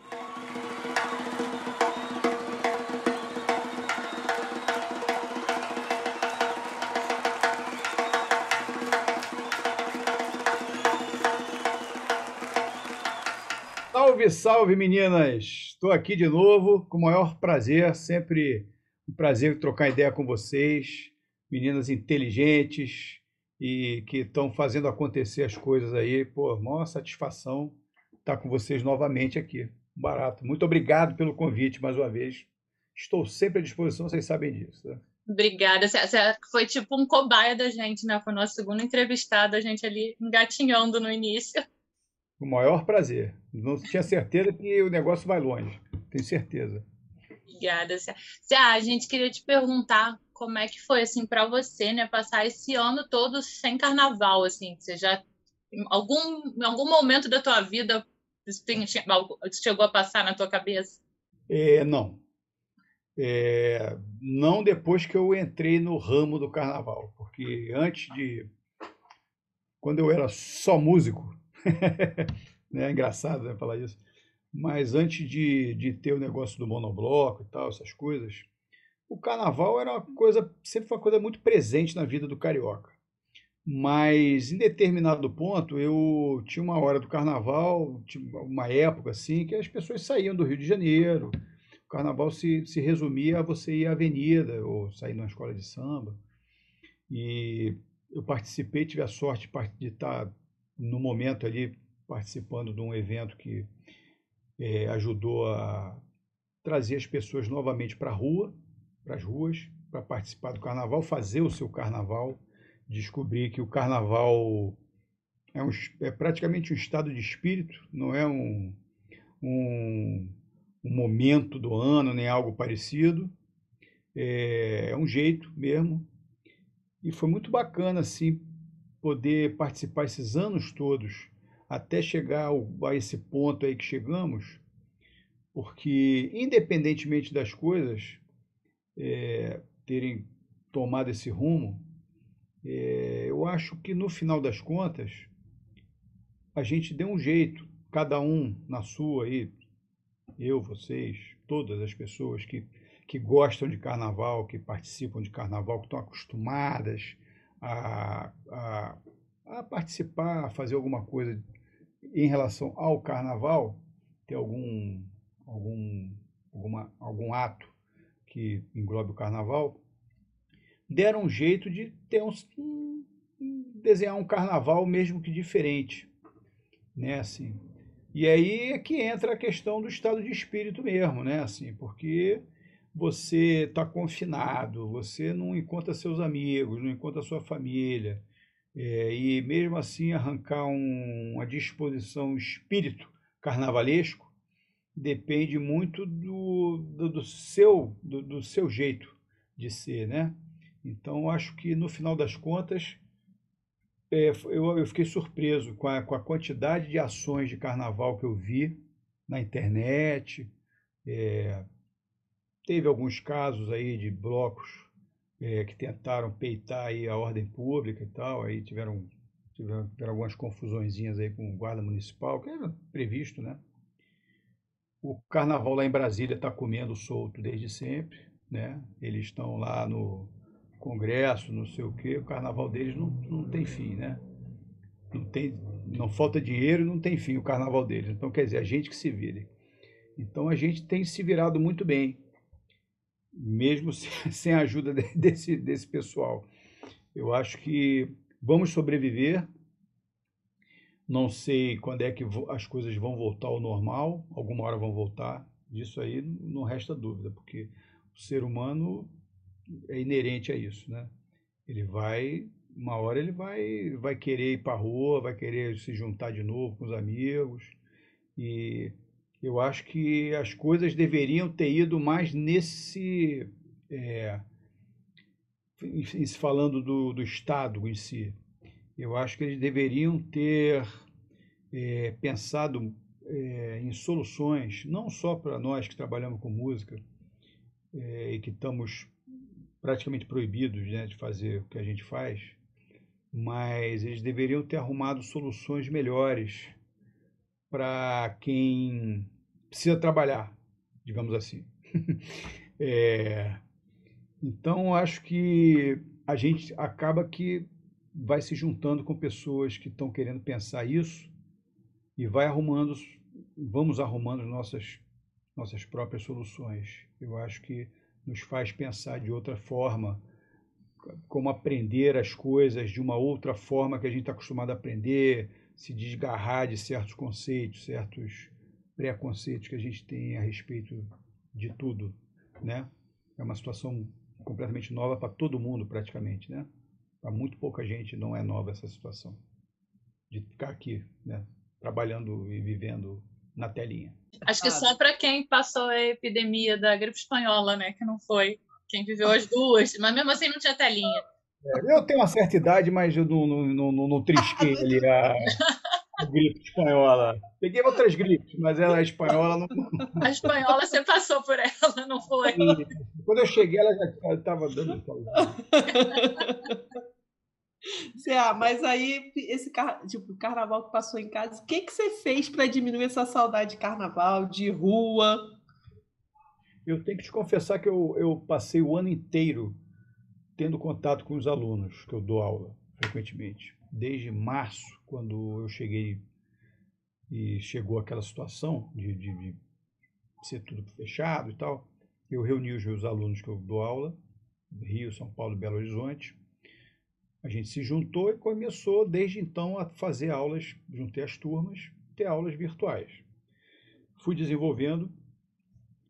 Salve, salve, meninas! Estou aqui de novo, com o maior prazer, sempre um prazer trocar ideia com vocês, meninas inteligentes e que estão fazendo acontecer as coisas aí. Pô, maior satisfação estar com vocês novamente aqui. Barato. Muito obrigado pelo convite mais uma vez. Estou sempre à disposição, vocês sabem disso. Né? Obrigada. Você foi tipo um cobaia da gente, né? Foi nosso segundo entrevistado, a gente ali engatinhando no início. O maior prazer. Não tinha certeza que o negócio vai longe. Tenho certeza. Obrigada. Cia, a gente queria te perguntar como é que foi assim para você, né, passar esse ano todo sem carnaval, assim. Você já em algum em algum momento da tua vida isso chegou a passar na tua cabeça? É, não. É, não depois que eu entrei no ramo do carnaval, porque antes de. Quando eu era só músico, [LAUGHS] é engraçado né, falar isso, mas antes de, de ter o negócio do monobloco e tal, essas coisas, o carnaval era uma coisa, sempre foi uma coisa muito presente na vida do carioca. Mas em determinado ponto, eu tinha uma hora do carnaval, uma época assim, que as pessoas saíam do Rio de Janeiro. O carnaval se, se resumia a você ir à avenida ou sair numa escola de samba. E eu participei, tive a sorte de estar no momento ali participando de um evento que é, ajudou a trazer as pessoas novamente para a rua, para as ruas, para participar do carnaval, fazer o seu carnaval descobri que o carnaval é, um, é praticamente um estado de espírito, não é um, um, um momento do ano, nem algo parecido. É, é um jeito mesmo. E foi muito bacana, assim, poder participar esses anos todos, até chegar a esse ponto aí que chegamos, porque, independentemente das coisas é, terem tomado esse rumo, é, eu acho que no final das contas a gente deu um jeito, cada um na sua aí, eu, vocês, todas as pessoas que, que gostam de carnaval, que participam de carnaval, que estão acostumadas a, a, a participar, a fazer alguma coisa em relação ao carnaval, ter algum, algum, alguma, algum ato que englobe o carnaval, deram um jeito de ter um, desenhar um carnaval mesmo que diferente, né, assim. E aí é que entra a questão do estado de espírito mesmo, né, assim, porque você está confinado, você não encontra seus amigos, não encontra sua família, é, e mesmo assim arrancar um, uma disposição espírito carnavalesco depende muito do, do, do seu do, do seu jeito de ser, né? Então, acho que no final das contas, é, eu, eu, fiquei surpreso com a, com a, quantidade de ações de carnaval que eu vi na internet. É, teve alguns casos aí de blocos é, que tentaram peitar aí a ordem pública e tal, aí tiveram, tiveram, tiveram algumas confusõezinhas aí com o guarda municipal, que era previsto, né? O carnaval lá em Brasília está comendo solto desde sempre, né? Eles estão lá no, congresso, não sei o quê, o carnaval deles não, não tem fim, né? Não, tem, não falta dinheiro, não tem fim o carnaval deles. Então, quer dizer, a gente que se vire. Então, a gente tem se virado muito bem, mesmo [LAUGHS] sem a ajuda desse, desse pessoal. Eu acho que vamos sobreviver. Não sei quando é que as coisas vão voltar ao normal, alguma hora vão voltar. Disso aí não resta dúvida, porque o ser humano é inerente a isso, né? Ele vai, uma hora ele vai, vai querer ir para a rua, vai querer se juntar de novo com os amigos e eu acho que as coisas deveriam ter ido mais nesse, é, falando do, do Estado em si, eu acho que eles deveriam ter é, pensado é, em soluções, não só para nós que trabalhamos com música é, e que estamos praticamente proibidos né, de fazer o que a gente faz, mas eles deveriam ter arrumado soluções melhores para quem precisa trabalhar, digamos assim. [LAUGHS] é, então, acho que a gente acaba que vai se juntando com pessoas que estão querendo pensar isso e vai arrumando, vamos arrumando nossas, nossas próprias soluções. Eu acho que nos faz pensar de outra forma, como aprender as coisas de uma outra forma que a gente está acostumado a aprender, se desgarrar de certos conceitos, certos preconceitos que a gente tem a respeito de tudo, né? É uma situação completamente nova para todo mundo, praticamente, né? Para muito pouca gente não é nova essa situação de ficar aqui, né? Trabalhando e vivendo na telinha. Acho que só para quem passou a epidemia da gripe espanhola, né? Que não foi. Quem viveu as duas, mas mesmo assim não tinha telinha. É, eu tenho uma certa idade, mas eu não, não, não, não trisquei [LAUGHS] ali a, gripe espanhola. Peguei outras gripes, mas ela é espanhola. Não... A espanhola você passou por ela, não foi? Quando eu cheguei, ela já estava dando. Ah, mas aí, esse car... tipo, carnaval que passou em casa, o que, que você fez para diminuir essa saudade de carnaval, de rua? Eu tenho que te confessar que eu, eu passei o ano inteiro tendo contato com os alunos, que eu dou aula frequentemente. Desde março, quando eu cheguei e chegou aquela situação de, de, de ser tudo fechado e tal, eu reuni os meus alunos que eu dou aula, Rio, São Paulo Belo Horizonte. A gente se juntou e começou desde então a fazer aulas, juntei as turmas, ter aulas virtuais. Fui desenvolvendo,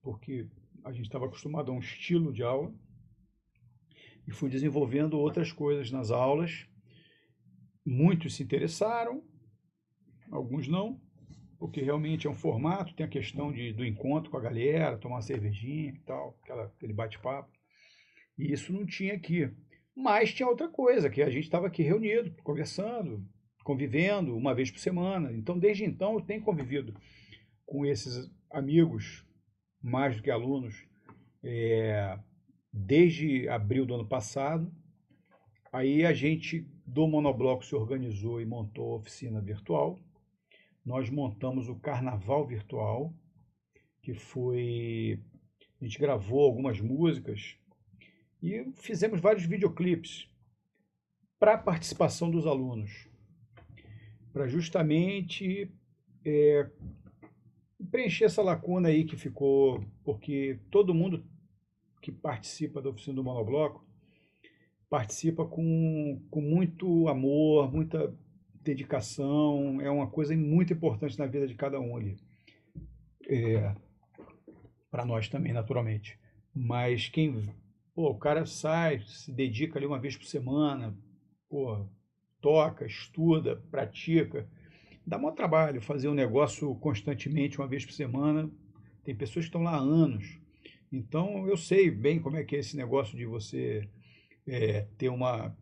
porque a gente estava acostumado a um estilo de aula, e fui desenvolvendo outras coisas nas aulas. Muitos se interessaram, alguns não, porque realmente é um formato, tem a questão de, do encontro com a galera, tomar uma cervejinha e tal, aquela, aquele bate-papo. E isso não tinha aqui. Mas tinha outra coisa, que a gente estava aqui reunido, conversando, convivendo uma vez por semana. Então, desde então, eu tenho convivido com esses amigos, mais do que alunos, é, desde abril do ano passado. Aí a gente do Monobloco se organizou e montou a oficina virtual. Nós montamos o Carnaval Virtual, que foi. A gente gravou algumas músicas e fizemos vários videoclipes para a participação dos alunos, para justamente é, preencher essa lacuna aí que ficou, porque todo mundo que participa da oficina do Monobloco participa com, com muito amor, muita dedicação, é uma coisa muito importante na vida de cada um ali. É, para nós também, naturalmente. Mas quem. Pô, o cara sai, se dedica ali uma vez por semana, pô, toca, estuda, pratica. Dá maior trabalho fazer um negócio constantemente, uma vez por semana. Tem pessoas que estão lá há anos. Então, eu sei bem como é que é esse negócio de você é, ter uma,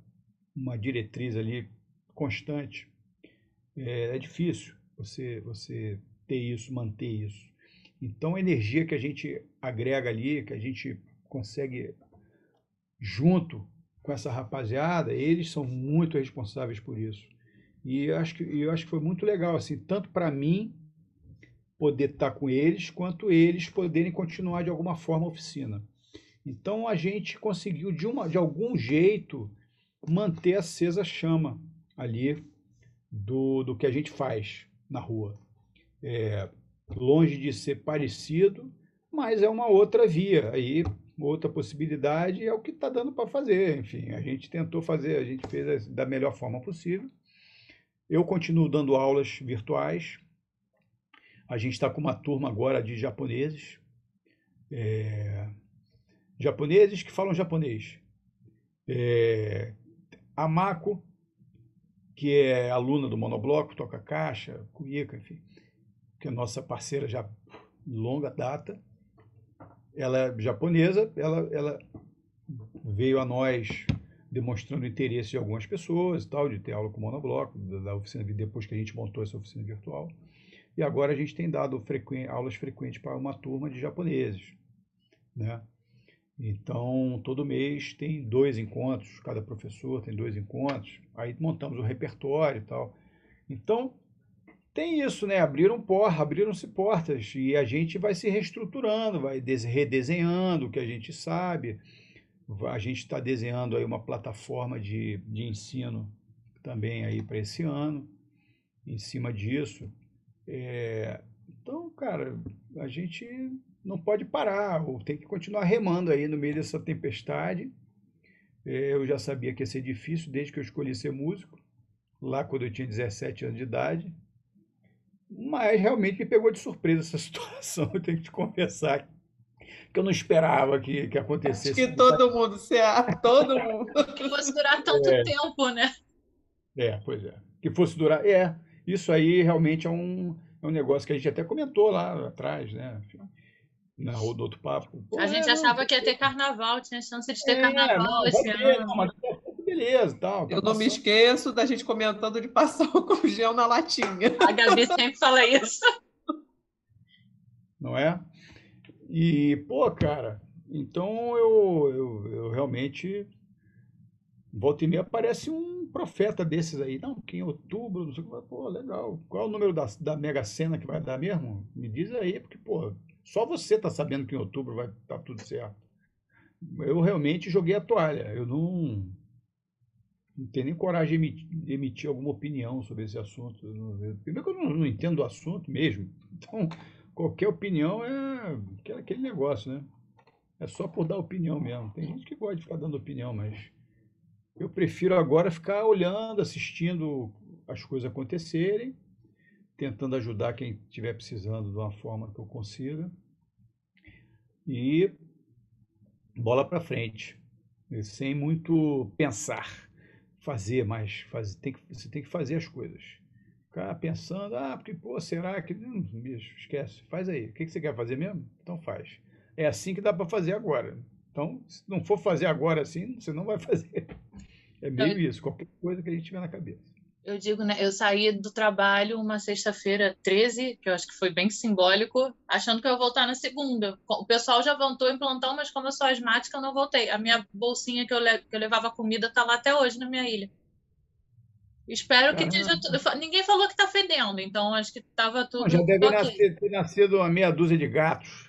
uma diretriz ali constante. É, é, difícil você, você ter isso, manter isso. Então, a energia que a gente agrega ali, que a gente consegue junto com essa rapaziada, eles são muito responsáveis por isso. E eu acho que, eu acho que foi muito legal, assim, tanto para mim poder estar com eles, quanto eles poderem continuar de alguma forma a oficina. Então a gente conseguiu de, uma, de algum jeito manter acesa a chama ali do, do que a gente faz na rua. É, longe de ser parecido, mas é uma outra via aí, outra possibilidade é o que está dando para fazer. Enfim, a gente tentou fazer, a gente fez da melhor forma possível. Eu continuo dando aulas virtuais, a gente está com uma turma agora de japoneses, é, japoneses que falam japonês. É, a Mako, que é aluna do Monobloco, toca caixa, cuíca, enfim, que é nossa parceira já longa data. Ela é japonesa, ela, ela veio a nós demonstrando interesse de algumas pessoas e tal, de ter aula com o Monobloco, da, oficina, depois que a gente montou essa oficina virtual. E agora a gente tem dado frequ... aulas frequentes para uma turma de japoneses. Né? Então, todo mês tem dois encontros, cada professor tem dois encontros, aí montamos o repertório e tal. Então, tem isso, né? Abriram porta, abriram-se portas e a gente vai se reestruturando, vai redesenhando o que a gente sabe. A gente está desenhando aí uma plataforma de, de ensino também aí para esse ano, em cima disso. É, então, cara, a gente não pode parar, ou tem que continuar remando aí no meio dessa tempestade. É, eu já sabia que ia ser difícil desde que eu escolhi ser músico, lá quando eu tinha 17 anos de idade. Mas realmente me pegou de surpresa essa [LAUGHS] situação, eu tenho que te confessar que eu não esperava que, que acontecesse. Acho que todo mundo, se todo [LAUGHS] mundo. Que fosse durar tanto é. tempo, né? É, pois é. Que fosse durar. É, isso aí realmente é um, é um negócio que a gente até comentou lá atrás, né? Na rua do outro papo. Pô, a gente é, achava não, que ia ter carnaval, tinha chance de ter é, carnaval não, esse ano. Não, mas, beleza, tal. tá Eu não me esqueço da gente comentando de passar [LAUGHS] o gel na latinha. A Gabi sempre fala isso. não é? E, pô, cara, então eu, eu, eu realmente. Volta e meia aparece um profeta desses aí. Não, que em outubro, não sei o que. Pô, legal. Qual é o número da, da Mega Sena que vai dar mesmo? Me diz aí, porque, pô, só você tá sabendo que em outubro vai estar tudo certo. Eu realmente joguei a toalha. Eu não, não tenho nem coragem de emitir, emitir alguma opinião sobre esse assunto. Eu Primeiro que eu não, não entendo o assunto mesmo. [LAUGHS] Então, qualquer opinião é aquele negócio, né? É só por dar opinião mesmo. Tem gente que gosta de ficar dando opinião, mas eu prefiro agora ficar olhando, assistindo as coisas acontecerem, tentando ajudar quem estiver precisando de uma forma que eu consiga. E bola para frente, E sem muito pensar, fazer, mas faz, tem que, você tem que fazer as coisas. Ficar pensando, ah, porque, pô, será que. Hum, bicho, esquece, faz aí. O que que você quer fazer mesmo? Então faz. É assim que dá para fazer agora. Então, se não for fazer agora assim, você não vai [LAUGHS] fazer. É meio isso, qualquer coisa que a gente tiver na cabeça. Eu digo, né? Eu saí do trabalho uma sexta-feira 13, que eu acho que foi bem simbólico, achando que eu ia voltar na segunda. O pessoal já voltou em plantão, mas como eu sou asmática, eu não voltei. A minha bolsinha que eu, le- que eu levava comida tá lá até hoje na minha ilha. Espero que esteja Caramba. tudo. Ninguém falou que tá fedendo, então acho que tava tudo já deve ok. nascer- ter nascido uma meia dúzia de gatos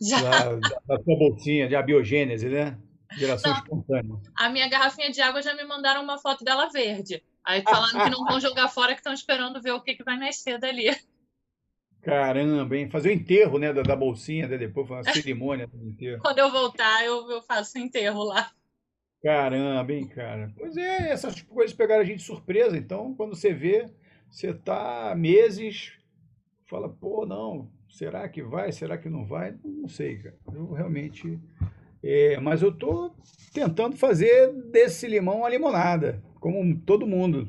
Já. da, da sua bolsinha de abiogênese, né? Geração Não. espontânea. A minha garrafinha de água já me mandaram uma foto dela verde. Aí falando que não vão jogar fora, que estão esperando ver o que, que vai nascer dali. Caramba, hein? Fazer o enterro, né, da, da bolsinha, né? depois fazer uma cerimônia do enterro. Quando eu voltar, eu, eu faço o enterro lá. Caramba, hein, cara? Pois é, essas coisas pegaram a gente de surpresa. Então, quando você vê, você tá meses, fala, pô, não, será que vai? Será que não vai? Não sei, cara. Eu realmente. é, mas eu tô tentando fazer desse limão uma limonada, como todo mundo.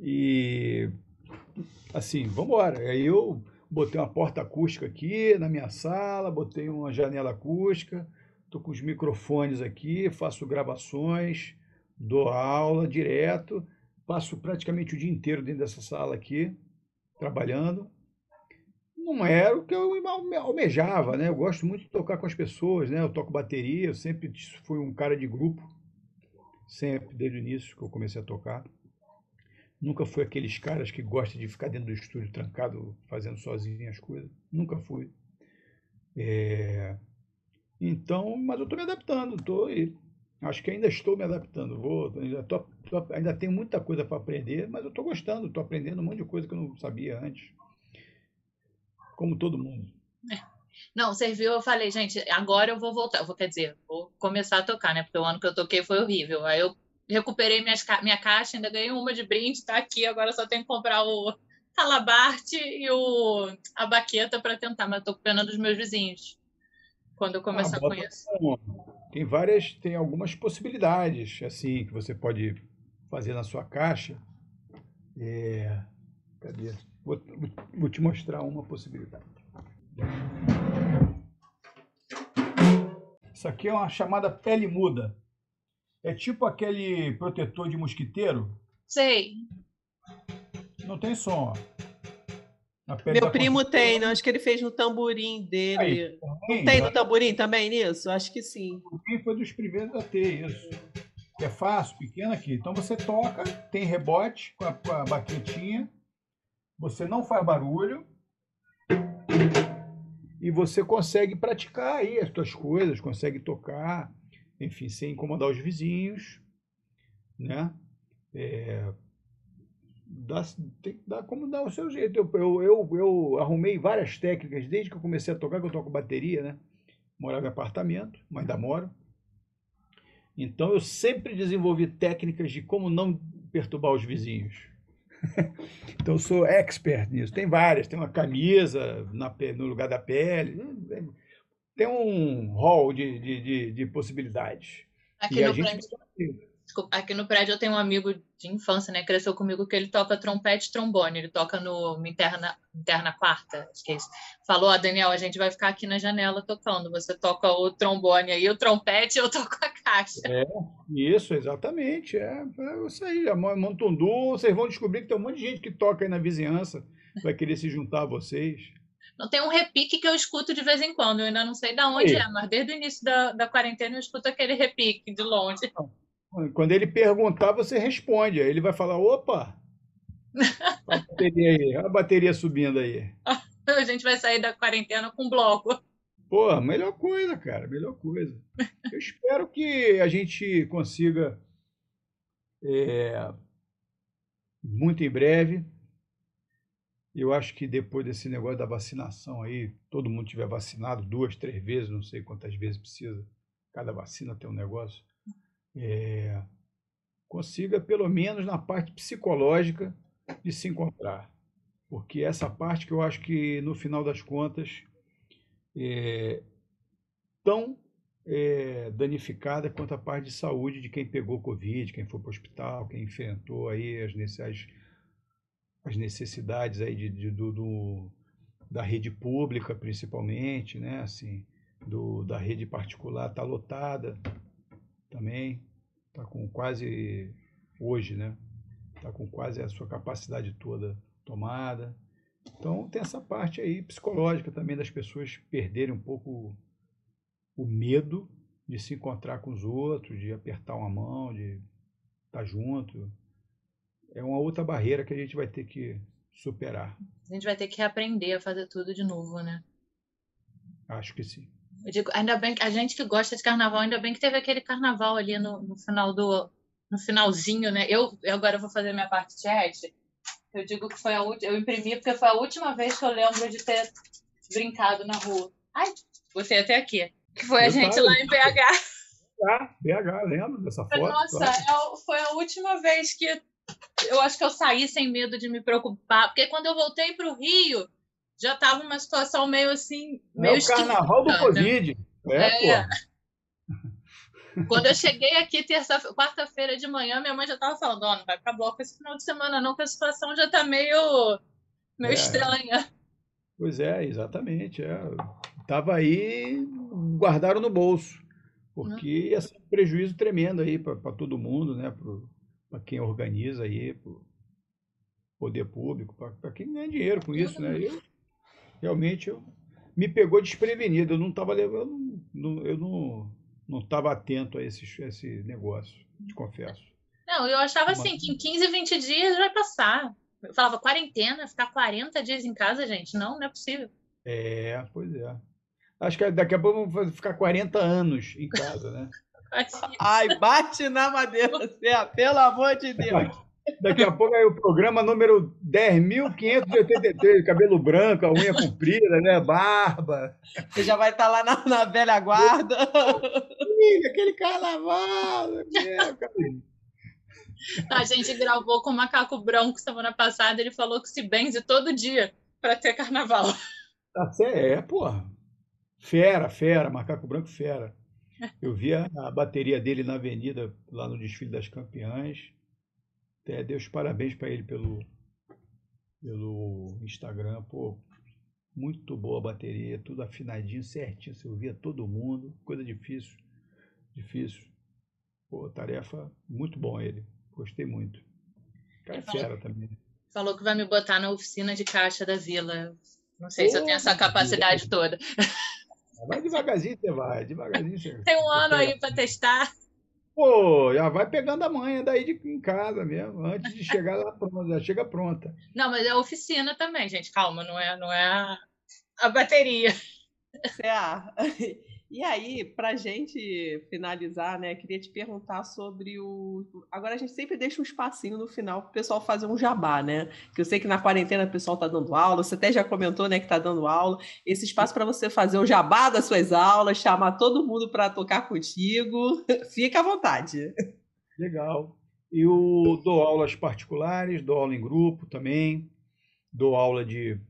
E assim, vamos embora. Aí eu botei uma porta acústica aqui na minha sala, botei uma janela acústica. Estou com os microfones aqui, faço gravações, dou aula direto, passo praticamente o dia inteiro dentro dessa sala aqui, trabalhando. Não era o que eu alme- almejava, né? Eu gosto muito de tocar com as pessoas, né? Eu toco bateria, eu sempre fui um cara de grupo, sempre, desde o início que eu comecei a tocar. Nunca fui aqueles caras que gostam de ficar dentro do estúdio trancado, fazendo sozinho as coisas. Nunca fui. É, Então, mas eu estou me adaptando, tô, e acho que ainda estou me adaptando. Vou, ainda, tô, tô- ainda tenho muita coisa para aprender, mas eu estou gostando, estou aprendendo um monte de coisa que eu não sabia antes. Como todo mundo. Não, serviu, eu falei, gente, agora eu vou voltar. Vou, quer dizer, vou começar a tocar, né? Porque o ano que eu toquei foi horrível. Aí eu recuperei minhas, minha caixa, ainda ganhei uma de brinde, tá aqui. Agora só tenho que comprar o calabarte e o, a baqueta para tentar, mas eu tô com pena dos meus vizinhos. Quando eu começar Ah, com isso. Tem várias, tem algumas possibilidades assim que você pode fazer na sua caixa. É, cadê? Vou, vou te mostrar uma possibilidade. Isso aqui é uma chamada pele muda. É tipo aquele protetor de mosquiteiro. Sei. Não tem som. ó. Meu tá primo tem, né? acho que ele fez no tamborim dele. Aí, Não tem no tamborim também nisso? Acho que sim. Quem foi dos primeiros a ter isso? É fácil, pequeno aqui. Então você toca, tem rebote com a, com a baquetinha, você não faz barulho e você consegue praticar aí as suas coisas, consegue tocar, enfim, sem incomodar os vizinhos, né? É, dá, tem que dar como dar o seu jeito. Eu, eu, eu, eu arrumei várias técnicas desde que eu comecei a tocar, que eu toco bateria, né? Morava em apartamento, mas ainda moro. Então eu sempre desenvolvi técnicas de como não perturbar os vizinhos. [LAUGHS] então eu sou expert nisso. Tem várias, tem uma camisa na no lugar da pele, tem um hall de, de, de, de possibilidades. Aqui E a no gente prédio. Desculpa, aqui no prédio eu tenho um amigo de infância, né? Cresceu comigo que ele toca trompete e trombone. Ele toca no interna, interna quarta, acho que é isso. Falou, ó, Daniel, a gente vai ficar aqui na janela tocando. Você toca o trombone aí, o trompete, eu toco a caixa. É, isso, exatamente. É, é isso aí. A Montundu, vocês vão descobrir que tem um monte de gente que toca aí na vizinhança. Vai querer se juntar a vocês. Não tem um repique que eu escuto de vez em quando. Eu ainda não sei de onde é, mas desde o início da, da quarentena eu escuto aquele repique de longe. Quando ele perguntar, você responde. Aí ele vai falar: opa! [LAUGHS] a bateria aí, a bateria subindo aí. A gente vai sair da quarentena com bloco. Pô, melhor coisa, cara, melhor coisa. Eu espero que a gente consiga, é, muito em breve, eu acho que depois desse negócio da vacinação aí, todo mundo tiver vacinado duas, três vezes, não sei quantas vezes precisa, cada vacina tem um negócio, é, consiga, pelo menos na parte psicológica, de se encontrar. Porque essa parte que eu acho que, no final das contas, é tão é, danificada quanto a parte de saúde de quem pegou Covid, quem foi para o hospital, quem enfrentou aí as as necessidades aí de, de do, do, da rede pública, principalmente, né? Assim, do, da rede particular está lotada, também, está com quase, hoje, né? Está com quase a sua capacidade toda tomada. Então tem essa parte aí psicológica também das pessoas perderem um pouco o medo de se encontrar com os outros, de apertar uma mão, de estar junto. É uma outra barreira que a gente vai ter que superar. A gente vai ter que reaprender a fazer tudo de novo, né? Acho que sim. Eu digo, ainda bem que a gente que gosta de carnaval, ainda bem que teve aquele carnaval ali no, no final do no finalzinho, né? Eu, eu agora vou fazer minha parte chat. Eu digo que foi a última, eu imprimi porque foi a última vez que eu lembro de ter brincado na rua. Ai, botei até aqui. Que foi eu a gente tava... lá em BH. Ah, BH, lembro dessa foto. Nossa, claro. É foi a última vez que eu acho que eu saí sem medo de me preocupar, porque quando eu voltei para o Rio, já estava uma situação meio assim. Meio é o carnaval do né? Covid. É, é. Quando eu cheguei aqui terça, quarta-feira de manhã, minha mãe já estava falando: oh, não vai para bloco esse final de semana, não, que a situação já está meio, meio é. estranha. Pois é, exatamente. É. Tava aí, guardaram no bolso, porque ia ser um prejuízo tremendo aí para todo mundo, né? Para quem organiza aí, para poder público, para quem ganha dinheiro com isso, né? Eu, realmente eu, me pegou desprevenido. Eu não estava eu não, eu não não estava atento a esse, esse negócio, te confesso. Não, eu achava assim que em 15, 20 dias vai passar. Eu falava quarentena, ficar 40 dias em casa, gente, não, não é possível. É, pois é. Acho que daqui a pouco vamos ficar 40 anos em casa, né? [LAUGHS] Ai, bate na madeira, [LAUGHS] pelo amor de Deus. Daqui a pouco é o programa número 10.583, cabelo branco, a unha comprida, né? Barba. Você já vai estar tá lá na, na velha guarda. Aquele carnaval. A gente gravou com o Macaco Branco semana passada, ele falou que se benze todo dia para ter carnaval. Tá é, porra. Fera, fera, Macaco Branco fera. Eu vi a, a bateria dele na avenida, lá no desfile das campeãs. É, Deus parabéns para ele pelo, pelo Instagram. Pô, muito boa a bateria, tudo afinadinho, certinho. Você ouvia todo mundo, coisa difícil. Difícil. Pô, tarefa muito bom ele. Gostei muito. Cara é fera também. Falou que vai me botar na oficina de caixa da vila. Não sei Pô, se eu tenho essa capacidade toda. Vai devagarzinho, você vai. Devagarzinho você. Tem um ano aí para testar. Pô, já vai pegando a manha daí de, em casa mesmo, antes de chegar lá pronta, já chega pronta. Não, mas é a oficina também, gente, calma, não é, não é a, a bateria. É, e aí, para gente finalizar, né, queria te perguntar sobre o. Agora a gente sempre deixa um espacinho no final para o pessoal fazer um jabá, né? Que eu sei que na quarentena o pessoal está dando aula, você até já comentou, né, que está dando aula. Esse espaço para você fazer o jabá das suas aulas, chamar todo mundo para tocar contigo, [LAUGHS] fica à vontade. Legal. Eu dou aulas particulares, dou aula em grupo também, dou aula de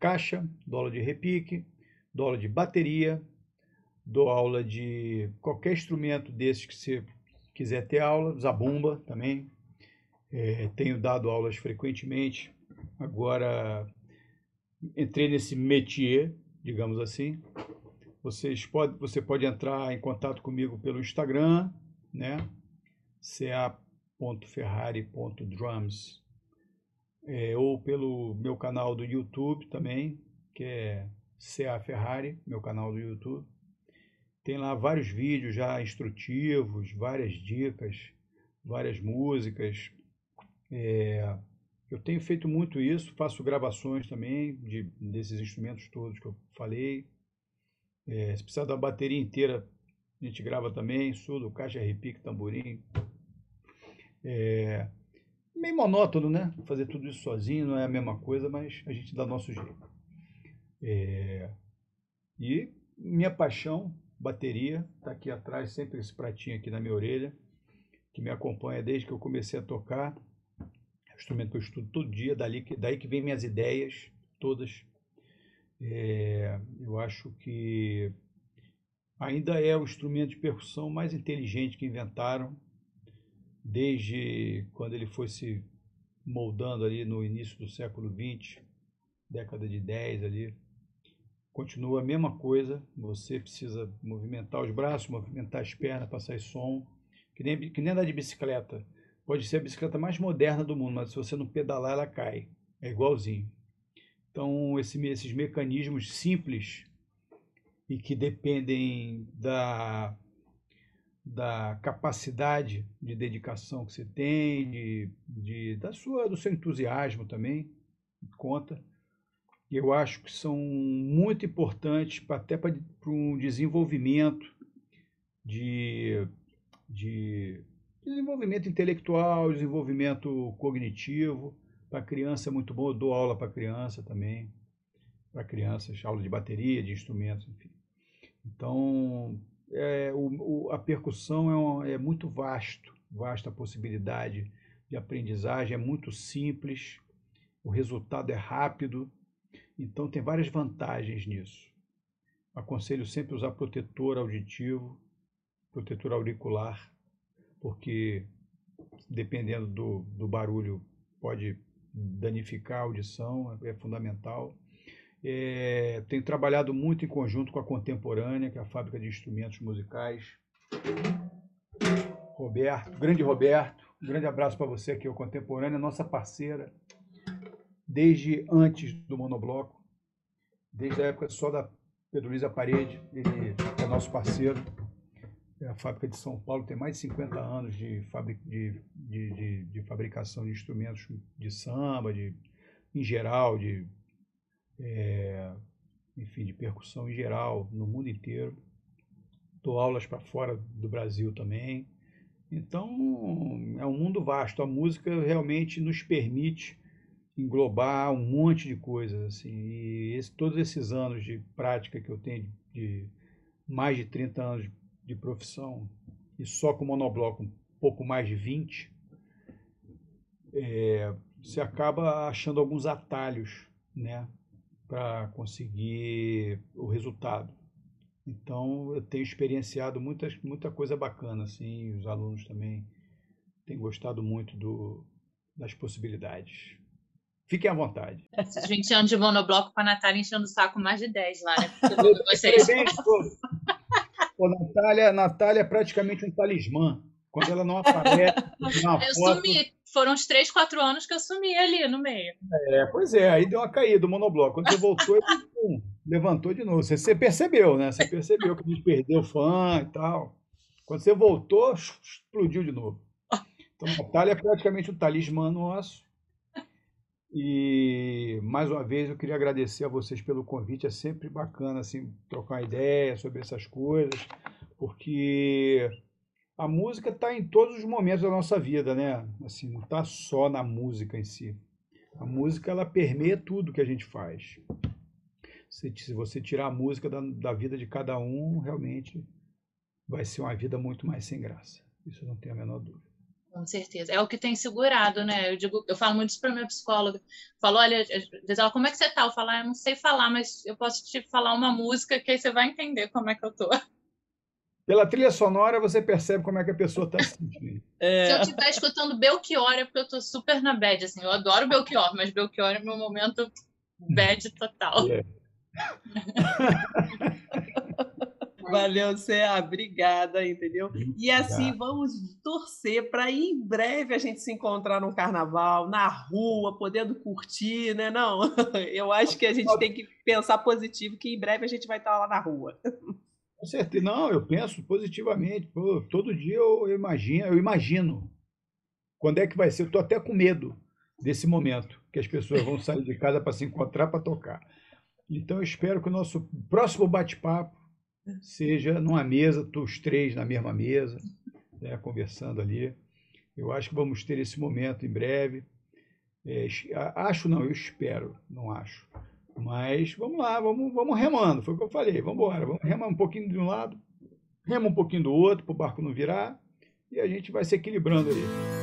caixa, dou aula de repique dou aula de bateria, dou aula de qualquer instrumento desses que você quiser ter aula, Zabumba também. É, tenho dado aulas frequentemente. Agora entrei nesse métier, digamos assim. Vocês pode, você pode entrar em contato comigo pelo Instagram, né? ca.ferrari.drums é, ou pelo meu canal do YouTube também, que é CA Ferrari, meu canal do YouTube. Tem lá vários vídeos já instrutivos, várias dicas, várias músicas. É, eu tenho feito muito isso, faço gravações também de, desses instrumentos todos que eu falei. É, se precisar da bateria inteira, a gente grava também, surdo, caixa, repique, tamborim. É, meio monótono, né? Fazer tudo isso sozinho não é a mesma coisa, mas a gente dá nosso jeito. É, e minha paixão bateria, está aqui atrás, sempre esse pratinho aqui na minha orelha, que me acompanha desde que eu comecei a tocar. É um instrumento que eu estudo todo dia, dali, daí que vem minhas ideias, todas. É, eu acho que ainda é o instrumento de percussão mais inteligente que inventaram, desde quando ele foi se moldando ali no início do século XX, década de 10 ali continua a mesma coisa, você precisa movimentar os braços, movimentar as pernas para sair som, que nem, que nem andar de bicicleta. Pode ser a bicicleta mais moderna do mundo, mas se você não pedalar, ela cai. É igualzinho. Então, esse, esses mecanismos simples e que dependem da, da capacidade de dedicação que você tem, de, de, da sua, do seu entusiasmo também, conta eu acho que são muito importantes até para um desenvolvimento de, de desenvolvimento intelectual, desenvolvimento cognitivo. Para criança é muito bom, eu dou aula para criança também, para crianças, aula de bateria, de instrumentos, enfim. Então, é, o, o, a percussão é, um, é muito vasto, vasta possibilidade de aprendizagem, é muito simples, o resultado é rápido, então, tem várias vantagens nisso. Aconselho sempre usar protetor auditivo, protetor auricular, porque dependendo do, do barulho pode danificar a audição, é fundamental. É, tenho trabalhado muito em conjunto com a Contemporânea, que é a fábrica de instrumentos musicais. Roberto, grande Roberto, um grande abraço para você aqui, o Contemporânea, nossa parceira desde antes do monobloco, desde a época só da Pedro Luiz Parede, ele é nosso parceiro. É a fábrica de São Paulo tem mais de 50 anos de, fabric, de, de, de, de fabricação de instrumentos de samba, de, em geral, de, é, enfim, de percussão em geral, no mundo inteiro. Dou aulas para fora do Brasil também. Então, é um mundo vasto. A música realmente nos permite englobar um monte de coisas assim. E esse, todos esses anos de prática que eu tenho de mais de 30 anos de profissão e só com monobloco um pouco mais de 20, é, você acaba achando alguns atalhos, né, para conseguir o resultado. Então, eu tenho experienciado muitas, muita coisa bacana, assim, os alunos também têm gostado muito do, das possibilidades. Fiquem à vontade. 20 anos de monobloco para a Natália enchendo o saco mais de 10 lá, né? [LAUGHS] Vocês. Pô, Natália, Natália é praticamente um talismã. Quando ela não aparece. [LAUGHS] eu foto... sumi. Foram uns 3, 4 anos que eu sumi ali no meio. É, pois é, aí deu uma caída o monobloco. Quando você voltou, ele pum, levantou de novo. Você, você percebeu, né? Você percebeu que a gente perdeu fã e tal. Quando você voltou, explodiu de novo. Então, Natália é praticamente um talismã nosso. E mais uma vez eu queria agradecer a vocês pelo convite. É sempre bacana assim trocar ideia sobre essas coisas, porque a música está em todos os momentos da nossa vida, né? Assim, não está só na música em si. A música ela permeia tudo que a gente faz. Se, se você tirar a música da, da vida de cada um, realmente vai ser uma vida muito mais sem graça. Isso eu não tenho a menor dúvida. Com certeza. É o que tem segurado, né? Eu digo, eu falo muito isso para minha psicóloga. Falo, olha, diz ela, como é que você tá? Eu falo, ah, eu não sei falar, mas eu posso te falar uma música que aí você vai entender como é que eu tô. [LAUGHS] Pela trilha sonora você percebe como é que a pessoa está se sentindo. [LAUGHS] É... Se eu estiver escutando Belchior é porque eu estou super na bad, assim. Eu adoro Belchior, mas Belchior é meu momento bad total. É. [LAUGHS] Valeu, Céa. Obrigada, entendeu? E assim, vamos torcer para em breve a gente se encontrar no carnaval, na rua, podendo curtir, né? Não, [LAUGHS] eu acho que a gente tem que pensar positivo, que em breve a gente vai estar lá na rua. Com certeza. Não, eu penso positivamente. Pô, todo dia eu imagino, eu imagino quando é que vai ser. Eu estou até com medo desse momento, que as pessoas vão sair de casa para se encontrar para tocar. Então eu espero que o nosso próximo bate-papo seja numa mesa, os três na mesma mesa, né, conversando ali. Eu acho que vamos ter esse momento em breve. É, acho não, eu espero, não acho. Mas vamos lá, vamos, vamos remando, foi o que eu falei, vamos embora, vamos remar um pouquinho de um lado, rema um pouquinho do outro, para o barco não virar, e a gente vai se equilibrando aí.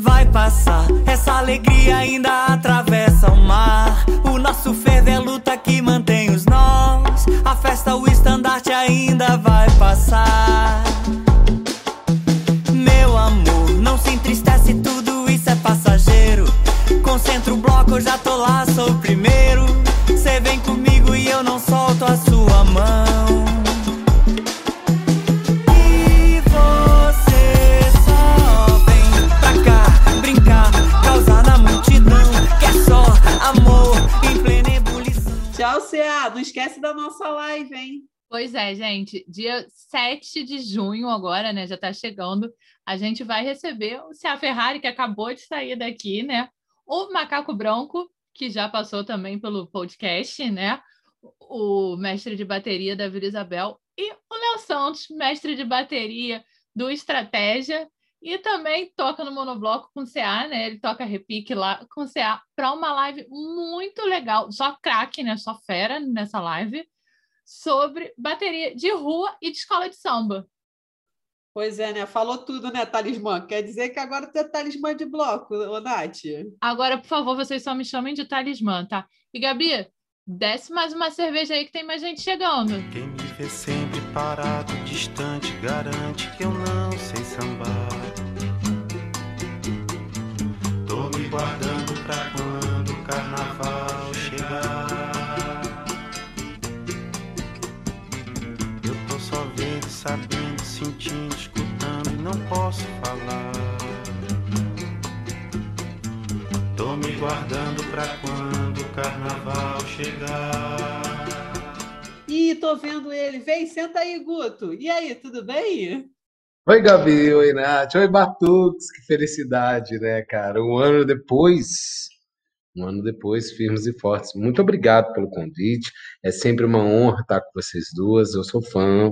Vai passar, essa alegria ainda atravessa o mar. O nosso fervo é luta que mantém os nós. A festa, o estandarte ainda vai passar. Meu amor, não se entristece, tudo isso é passageiro. Concentra o bloco, eu já tô lá, sou o primeiro. Cê vem comigo e eu não solto a sua mão. Não esquece da nossa live, hein? Pois é, gente. Dia 7 de junho, agora, né? Já está chegando. A gente vai receber o CA Ferrari, que acabou de sair daqui, né? O Macaco Branco, que já passou também pelo podcast, né? O mestre de bateria da Vila Isabel. E o Léo Santos, mestre de bateria do Estratégia. E também toca no monobloco com CA, né? Ele toca repique lá com CA para uma live muito legal, só craque, né? Só fera nessa live, sobre bateria de rua e de escola de samba. Pois é, né? Falou tudo, né, talismã? Quer dizer que agora tem talismã de bloco, ô Nath? Agora, por favor, vocês só me chamem de talismã, tá? E Gabi, desce mais uma cerveja aí que tem mais gente chegando. Quem me vê sempre parado, distante, garante que eu não sei sambar. Guardando pra quando o carnaval chegar. Eu tô só vendo, sabendo, sentindo, escutando e não posso falar. Tô me guardando pra quando o carnaval chegar. Ih, tô vendo ele. Vem, senta aí, Guto. E aí, tudo bem? Oi, Gabi, oi, Nath, oi, Bartux, que felicidade, né, cara? Um ano depois, um ano depois, firmes e fortes. Muito obrigado pelo convite, é sempre uma honra estar com vocês duas, eu sou fã.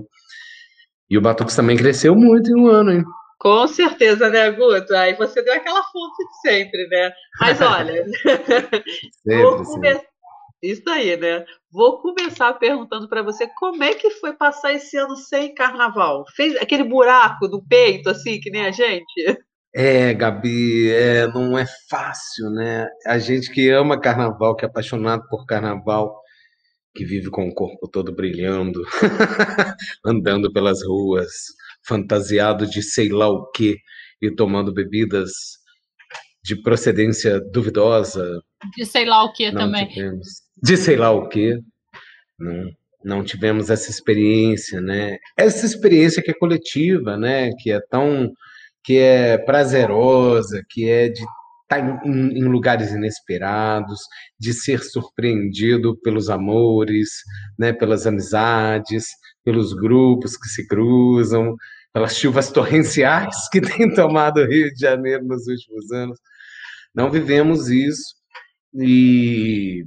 E o Batux também cresceu muito em um ano, hein? Com certeza, né, Guto? Aí você deu aquela fonte de sempre, né? Mas [LAUGHS] olha, [LAUGHS] sempre, vou, come... Isso aí, né? Vou começar perguntando para você como é que foi passar esse ano sem carnaval? Fez aquele buraco do peito, assim, que nem a gente? É, Gabi, é, não é fácil, né? A gente que ama carnaval, que é apaixonado por carnaval, que vive com o corpo todo brilhando, [LAUGHS] andando pelas ruas, fantasiado de sei lá o quê e tomando bebidas de procedência duvidosa. De sei lá o que também. Tivemos de sei lá o quê. Não, não tivemos essa experiência, né? Essa experiência que é coletiva, né? Que é tão que é prazerosa, que é de estar em, em lugares inesperados, de ser surpreendido pelos amores, né? Pelas amizades, pelos grupos que se cruzam, pelas chuvas torrenciais [LAUGHS] que têm tomado o Rio de Janeiro nos últimos anos. Não vivemos isso e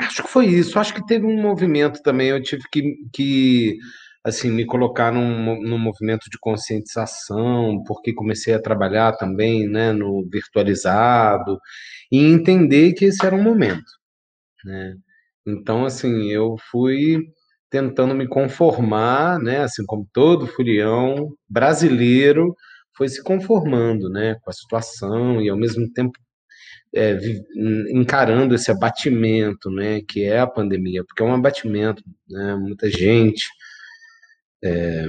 Acho que foi isso. Acho que teve um movimento também. Eu tive que, que assim, me colocar num, num movimento de conscientização, porque comecei a trabalhar também né, no virtualizado e entender que esse era um momento. Né? Então, assim, eu fui tentando me conformar, né, assim como todo furião brasileiro foi se conformando, né, com a situação e ao mesmo tempo é, encarando esse abatimento, né, que é a pandemia, porque é um abatimento, né, muita gente, é,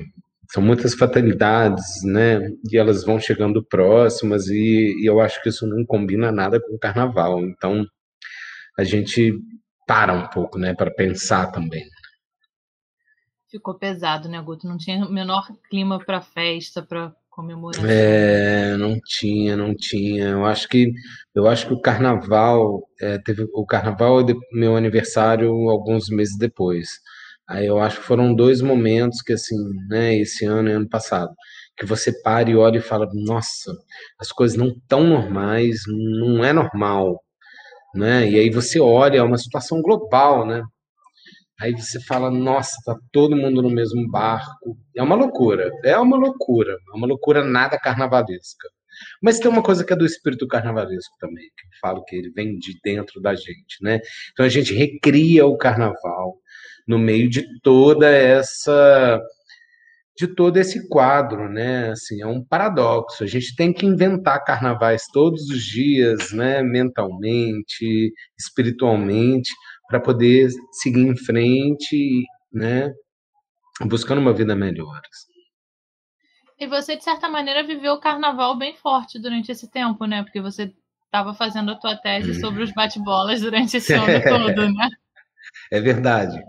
são muitas fatalidades, né, e elas vão chegando próximas e, e eu acho que isso não combina nada com o carnaval, então a gente para um pouco, né, para pensar também. Ficou pesado, né, Guto? Não tinha o menor clima para festa, para comemoração. É, não tinha, não tinha. Eu acho que eu acho que o carnaval é, teve o carnaval é de- meu aniversário alguns meses depois. Aí eu acho que foram dois momentos que assim, né, esse ano e ano passado, que você para e olha e fala, nossa, as coisas não tão normais, não é normal, né? E aí você olha, é uma situação global, né? Aí você fala, nossa, tá todo mundo no mesmo barco. É uma loucura, é uma loucura, é uma loucura nada carnavalesca. Mas tem uma coisa que é do espírito carnavalesco também, que eu falo que ele vem de dentro da gente, né? Então a gente recria o carnaval no meio de toda essa de todo esse quadro, né? Assim, é um paradoxo. A gente tem que inventar carnavais todos os dias, né? Mentalmente, espiritualmente, para poder seguir em frente, né? Buscando uma vida melhor. E você, de certa maneira, viveu o carnaval bem forte durante esse tempo, né? Porque você estava fazendo a tua tese sobre os bate-bolas durante esse [LAUGHS] ano todo, né? É verdade.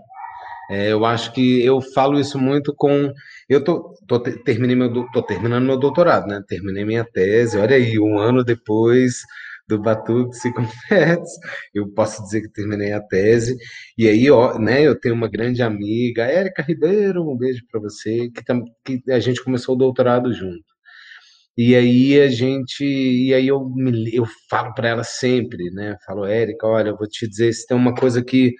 É, eu acho que eu falo isso muito com. Eu tô, tô, te- terminei meu, tô terminando meu doutorado, né? Terminei minha tese. Olha aí, um ano depois do Batuques [LAUGHS] e Confetes, eu posso dizer que terminei a tese. E aí, ó, né? Eu tenho uma grande amiga, Érica Ribeiro, um beijo para você, que, tam- que a gente começou o doutorado junto. E aí a gente, e aí eu me, eu falo para ela sempre, né? Falo, Érica, olha, eu vou te dizer, se tem uma coisa que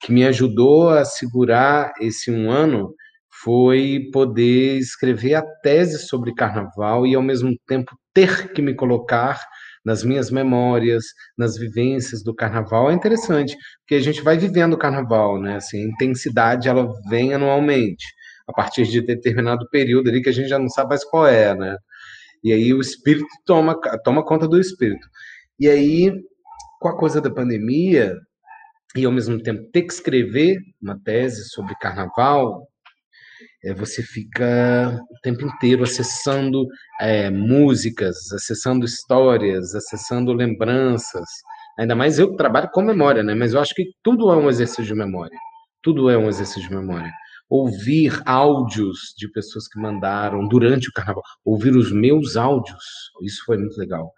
que me ajudou a segurar esse um ano foi poder escrever a tese sobre carnaval e, ao mesmo tempo, ter que me colocar nas minhas memórias, nas vivências do carnaval. É interessante, porque a gente vai vivendo o carnaval, né? Assim, a intensidade ela vem anualmente, a partir de determinado período ali que a gente já não sabe mais qual é, né? E aí o espírito toma, toma conta do espírito. E aí, com a coisa da pandemia, e ao mesmo tempo ter que escrever uma tese sobre carnaval, é, você fica o tempo inteiro acessando é, músicas, acessando histórias, acessando lembranças. Ainda mais eu que trabalho com memória, né? Mas eu acho que tudo é um exercício de memória. Tudo é um exercício de memória. Ouvir áudios de pessoas que mandaram durante o carnaval, ouvir os meus áudios, isso foi muito legal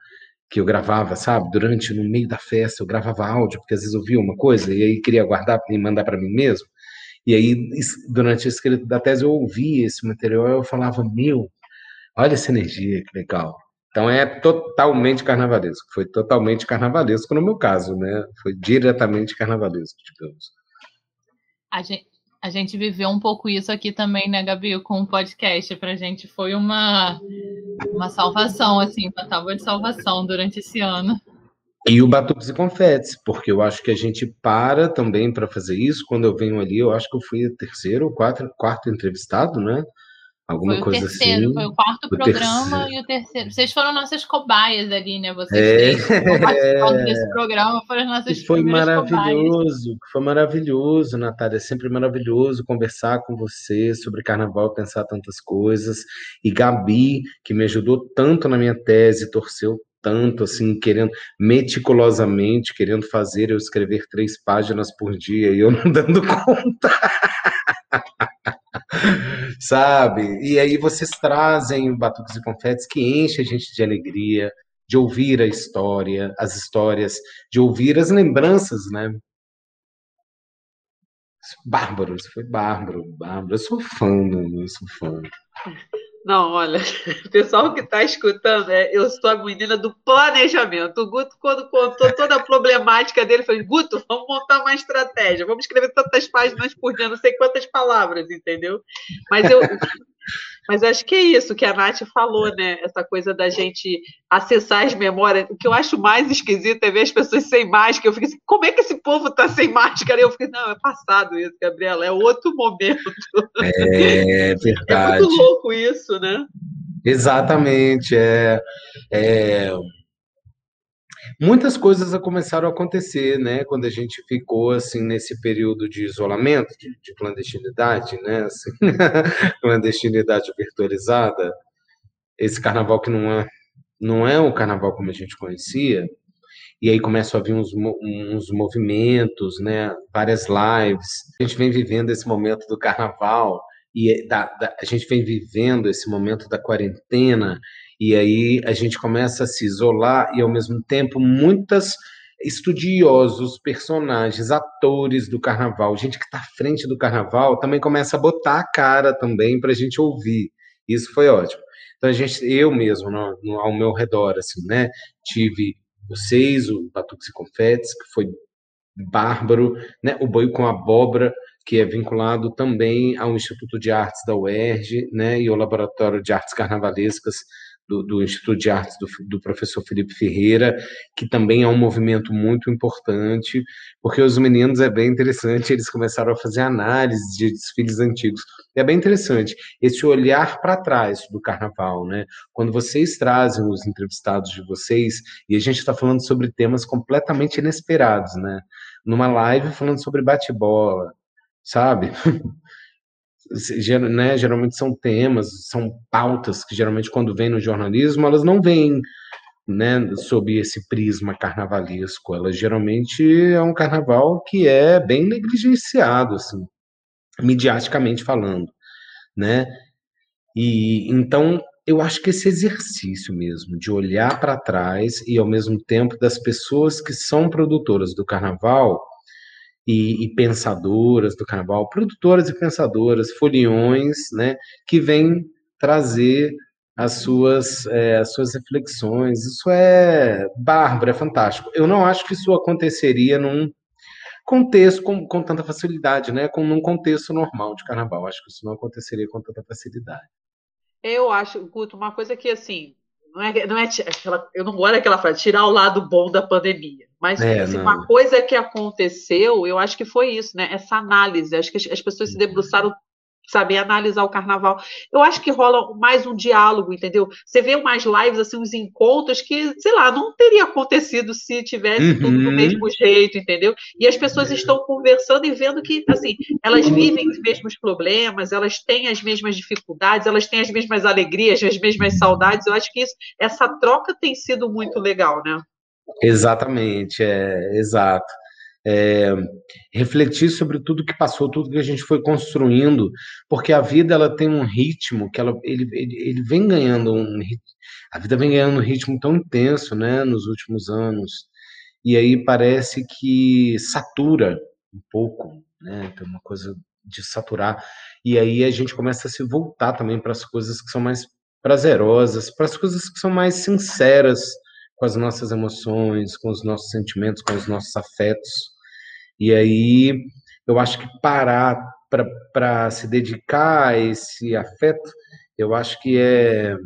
que eu gravava, sabe? Durante, no meio da festa, eu gravava áudio, porque às vezes eu via uma coisa e aí queria guardar e mandar para mim mesmo. E aí, durante a escrita da tese, eu ouvia esse material eu falava, meu, olha essa energia, que legal. Então é totalmente carnavalesco. Foi totalmente carnavalesco no meu caso, né? Foi diretamente carnavalesco, digamos. A gente, a gente viveu um pouco isso aqui também, né, Gabi, com o podcast. Pra gente foi uma, uma salvação, assim, uma tábua de salvação durante esse ano. E o Batuques e Confetes, porque eu acho que a gente para também para fazer isso. Quando eu venho ali, eu acho que eu fui o terceiro ou quarto, quarto entrevistado, né? Alguma Foi o coisa terceiro, assim. foi o quarto O programa terceiro. e o terceiro. Vocês foram nossas cobaias ali, né? Vocês É. três [LAUGHS] desse programa foram as nossas E foi primeiras cobaias. maravilhoso, foi maravilhoso, Natália. É sempre maravilhoso conversar com você sobre carnaval, pensar tantas coisas. E Gabi, que me ajudou tanto na minha tese, torceu tanto, assim, querendo, meticulosamente, querendo fazer eu escrever três páginas por dia e eu não [LAUGHS] dando conta. [LAUGHS] Sabe? E aí vocês trazem o Batuques e Confetes que enche a gente de alegria, de ouvir a história, as histórias, de ouvir as lembranças, né? Bárbaro, isso foi bárbaro, bárbaro. Eu sou fã, mano, eu sou fã. Não, olha, [LAUGHS] o pessoal que está escutando, é, eu sou a menina do planejamento. O Guto, quando contou toda a problemática dele, falou: Guto, vamos montar uma estratégia, vamos escrever tantas páginas por dia, não sei quantas palavras, entendeu? Mas eu. Mas acho que é isso que a Nath falou, né? Essa coisa da gente acessar as memórias. O que eu acho mais esquisito é ver as pessoas sem máscara. Eu fico assim, como é que esse povo tá sem máscara? Eu fico, não, é passado isso, Gabriela, é outro momento. É É verdade. muito louco isso, né? Exatamente. É, é, muitas coisas começaram a acontecer, né? Quando a gente ficou assim nesse período de isolamento, de, de clandestinidade, né? Assim, [LAUGHS] clandestinidade virtualizada. Esse carnaval que não é não é o carnaval como a gente conhecia. E aí começam a vir uns, uns movimentos, né? Várias lives. A gente vem vivendo esse momento do carnaval e da, da, a gente vem vivendo esse momento da quarentena e aí a gente começa a se isolar e ao mesmo tempo muitas estudiosos, personagens, atores do carnaval, gente que está à frente do carnaval, também começa a botar a cara também para a gente ouvir. Isso foi ótimo. Então a gente, eu mesmo, no, no, ao meu redor, assim, né, tive vocês, o Batuques e Confetes, que foi bárbaro, né, o Boi com Abóbora, que é vinculado também ao Instituto de Artes da UERJ, né, e ao Laboratório de Artes Carnavalescas do, do Instituto de Artes do, do, professor Felipe Ferreira, que também é um movimento muito importante, porque os meninos é bem interessante, eles começaram a fazer análise de desfiles antigos. É bem interessante esse olhar para trás do carnaval, né? Quando vocês trazem os entrevistados de vocês, e a gente está falando sobre temas completamente inesperados, né? Numa live falando sobre bate-bola, sabe? [LAUGHS] né, geralmente são temas, são pautas que geralmente quando vêm no jornalismo, elas não vêm né, sob esse prisma carnavalesco. Ela geralmente é um carnaval que é bem negligenciado, assim, midiaticamente falando, né? E então eu acho que esse exercício mesmo de olhar para trás e ao mesmo tempo das pessoas que são produtoras do carnaval e, e, pensadoras do carnaval, produtoras e pensadoras, foliões, né, que vêm trazer as suas, é, as suas reflexões. Isso é bárbaro, é fantástico. Eu não acho que isso aconteceria num contexto com, com tanta facilidade, né, com num contexto normal de carnaval. Acho que isso não aconteceria com tanta facilidade. Eu acho, Guto, uma coisa que assim, não é, não é aquela, eu não gosto daquela frase, tirar o lado bom da pandemia. Mas é, assim, uma coisa que aconteceu, eu acho que foi isso, né? Essa análise. Acho que as, as pessoas se debruçaram saber analisar o carnaval. Eu acho que rola mais um diálogo, entendeu? Você vê umas lives, assim, uns encontros que, sei lá, não teria acontecido se tivesse uhum. tudo do mesmo jeito, entendeu? E as pessoas estão conversando e vendo que, assim, elas vivem os mesmos problemas, elas têm as mesmas dificuldades, elas têm as mesmas alegrias, as mesmas saudades. Eu acho que isso, essa troca tem sido muito legal, né? Exatamente, é exato é, refletir sobre tudo que passou, tudo que a gente foi construindo, porque a vida ela tem um ritmo que ela, ele, ele, ele vem ganhando um a vida vem ganhando um ritmo tão intenso, né, nos últimos anos, e aí parece que satura um pouco, né, tem uma coisa de saturar, e aí a gente começa a se voltar também para as coisas que são mais prazerosas, para as coisas que são mais sinceras com as nossas emoções, com os nossos sentimentos, com os nossos afetos. E aí eu acho que parar para se dedicar a esse afeto, eu acho que é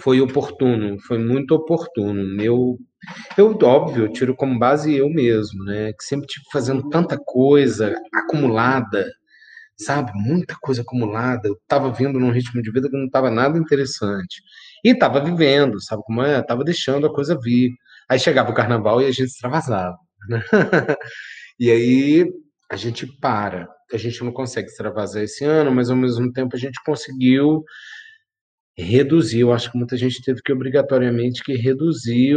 foi oportuno, foi muito oportuno. Meu, eu óbvio, eu tiro como base eu mesmo, né? Que sempre tive fazendo tanta coisa acumulada, sabe? Muita coisa acumulada. Eu estava vindo num ritmo de vida que não estava nada interessante. E estava vivendo, sabe como é? Tava deixando a coisa vir. Aí chegava o carnaval e a gente extravasava. [LAUGHS] E aí a gente para. A gente não consegue extravasar esse ano, mas ao mesmo tempo a gente conseguiu reduzir. Eu acho que muita gente teve que obrigatoriamente que reduzir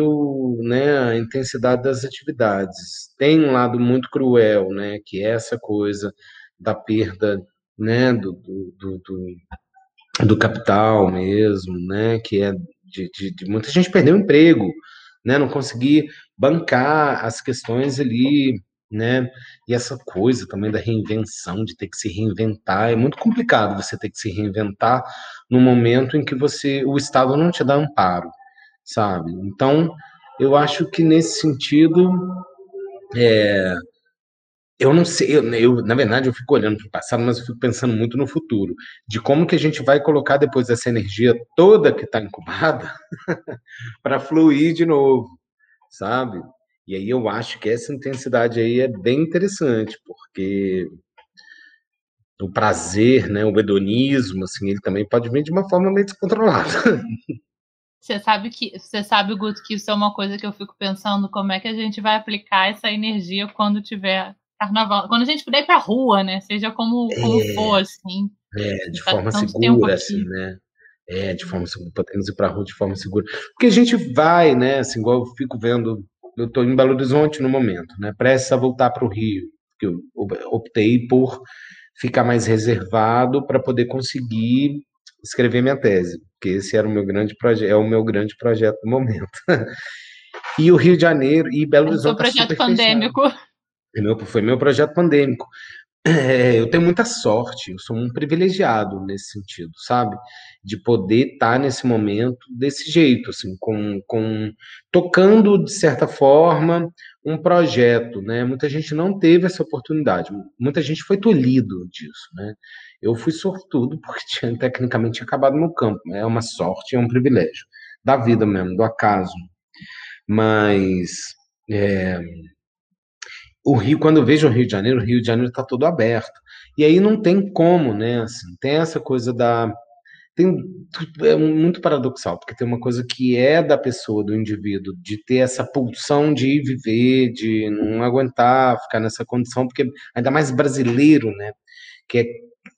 né, a intensidade das atividades. Tem um lado muito cruel, né, que é essa coisa da perda né, do, do, do, do, do capital mesmo, né, que é de, de, de muita gente perdeu o emprego, né, não conseguir bancar as questões ali, né? E essa coisa também da reinvenção, de ter que se reinventar, é muito complicado você ter que se reinventar no momento em que você o Estado não te dá amparo, sabe? Então, eu acho que nesse sentido, é, eu não sei, eu, eu, na verdade eu fico olhando para o passado, mas eu fico pensando muito no futuro, de como que a gente vai colocar depois essa energia toda que está incubada [LAUGHS] para fluir de novo, sabe? E aí eu acho que essa intensidade aí é bem interessante, porque o prazer, né, o hedonismo, assim, ele também pode vir de uma forma meio descontrolada. [LAUGHS] Você sabe que você sabe, Guto, que isso é uma coisa que eu fico pensando como é que a gente vai aplicar essa energia quando tiver carnaval, quando a gente puder ir pra rua, né? Seja como, como É. for, assim. É, de Tá forma segura, assim, né? É, de forma segura, podemos ir para a rua de forma segura. Porque a gente vai, né? Assim, igual eu fico vendo, eu estou em Belo Horizonte no momento, né? Prestes a voltar para o Rio, porque eu op- optei por ficar mais reservado para poder conseguir escrever minha tese, porque esse era o meu grande projeto, é o meu grande projeto no momento. [LAUGHS] E o Rio de Janeiro e Belo É o seu Horizonte tá projeto super fechado. Meu- Foi meu projeto pandêmico. É, eu tenho muita sorte, eu sou um privilegiado nesse sentido, sabe? De poder estar nesse momento desse jeito, assim, com, com tocando de certa forma um projeto, né? Muita gente não teve essa oportunidade, muita gente foi tolhido disso, né? Eu fui sortudo [LAUGHS] porque tinha tecnicamente acabado meu campo, é uma sorte, é um privilégio da vida mesmo, do acaso. Mas é, o Rio, quando eu vejo o Rio de Janeiro, o Rio de Janeiro está todo aberto. E aí não tem como, né? Assim, tem essa coisa da. Tem, é muito paradoxal, porque tem uma coisa que é da pessoa, do indivíduo, de ter essa pulsão de viver, de não aguentar ficar nessa condição, porque ainda mais brasileiro, né? Que é,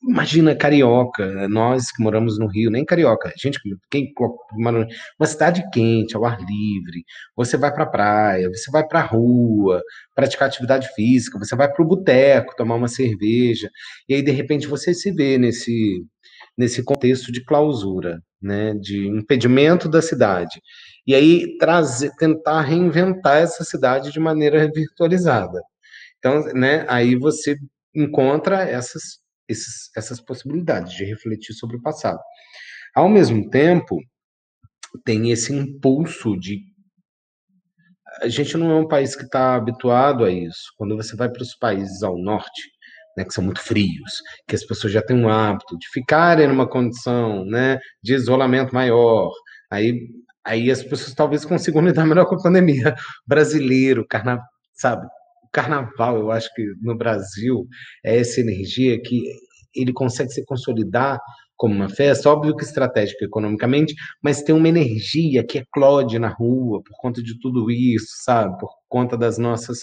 imagina carioca, nós que moramos no Rio, nem carioca, gente, que- quem uma cidade quente, ao ar livre, você vai para a praia, você vai para a rua, praticar atividade física, você vai para o boteco tomar uma cerveja, e aí de repente você se vê nesse nesse contexto de clausura, né, de impedimento da cidade. E aí trazer, tentar reinventar essa cidade de maneira virtualizada. Então, né, aí você encontra essas esses, essas possibilidades de refletir sobre o passado. Ao mesmo tempo, tem esse impulso de a gente não é um país que está habituado a isso. Quando você vai para os países ao norte, né, que são muito frios, que as pessoas já têm um hábito de ficarem numa condição, né, de isolamento maior, aí, aí as pessoas talvez consigam [LAUGHS] lidar melhor com a pandemia. Brasileiro, carna, sabe? Carnaval, eu acho que no Brasil é essa energia que ele consegue se consolidar como uma festa, óbvio que estratégica economicamente, mas tem uma energia que eclode na rua por conta de tudo isso, sabe? Por conta das nossas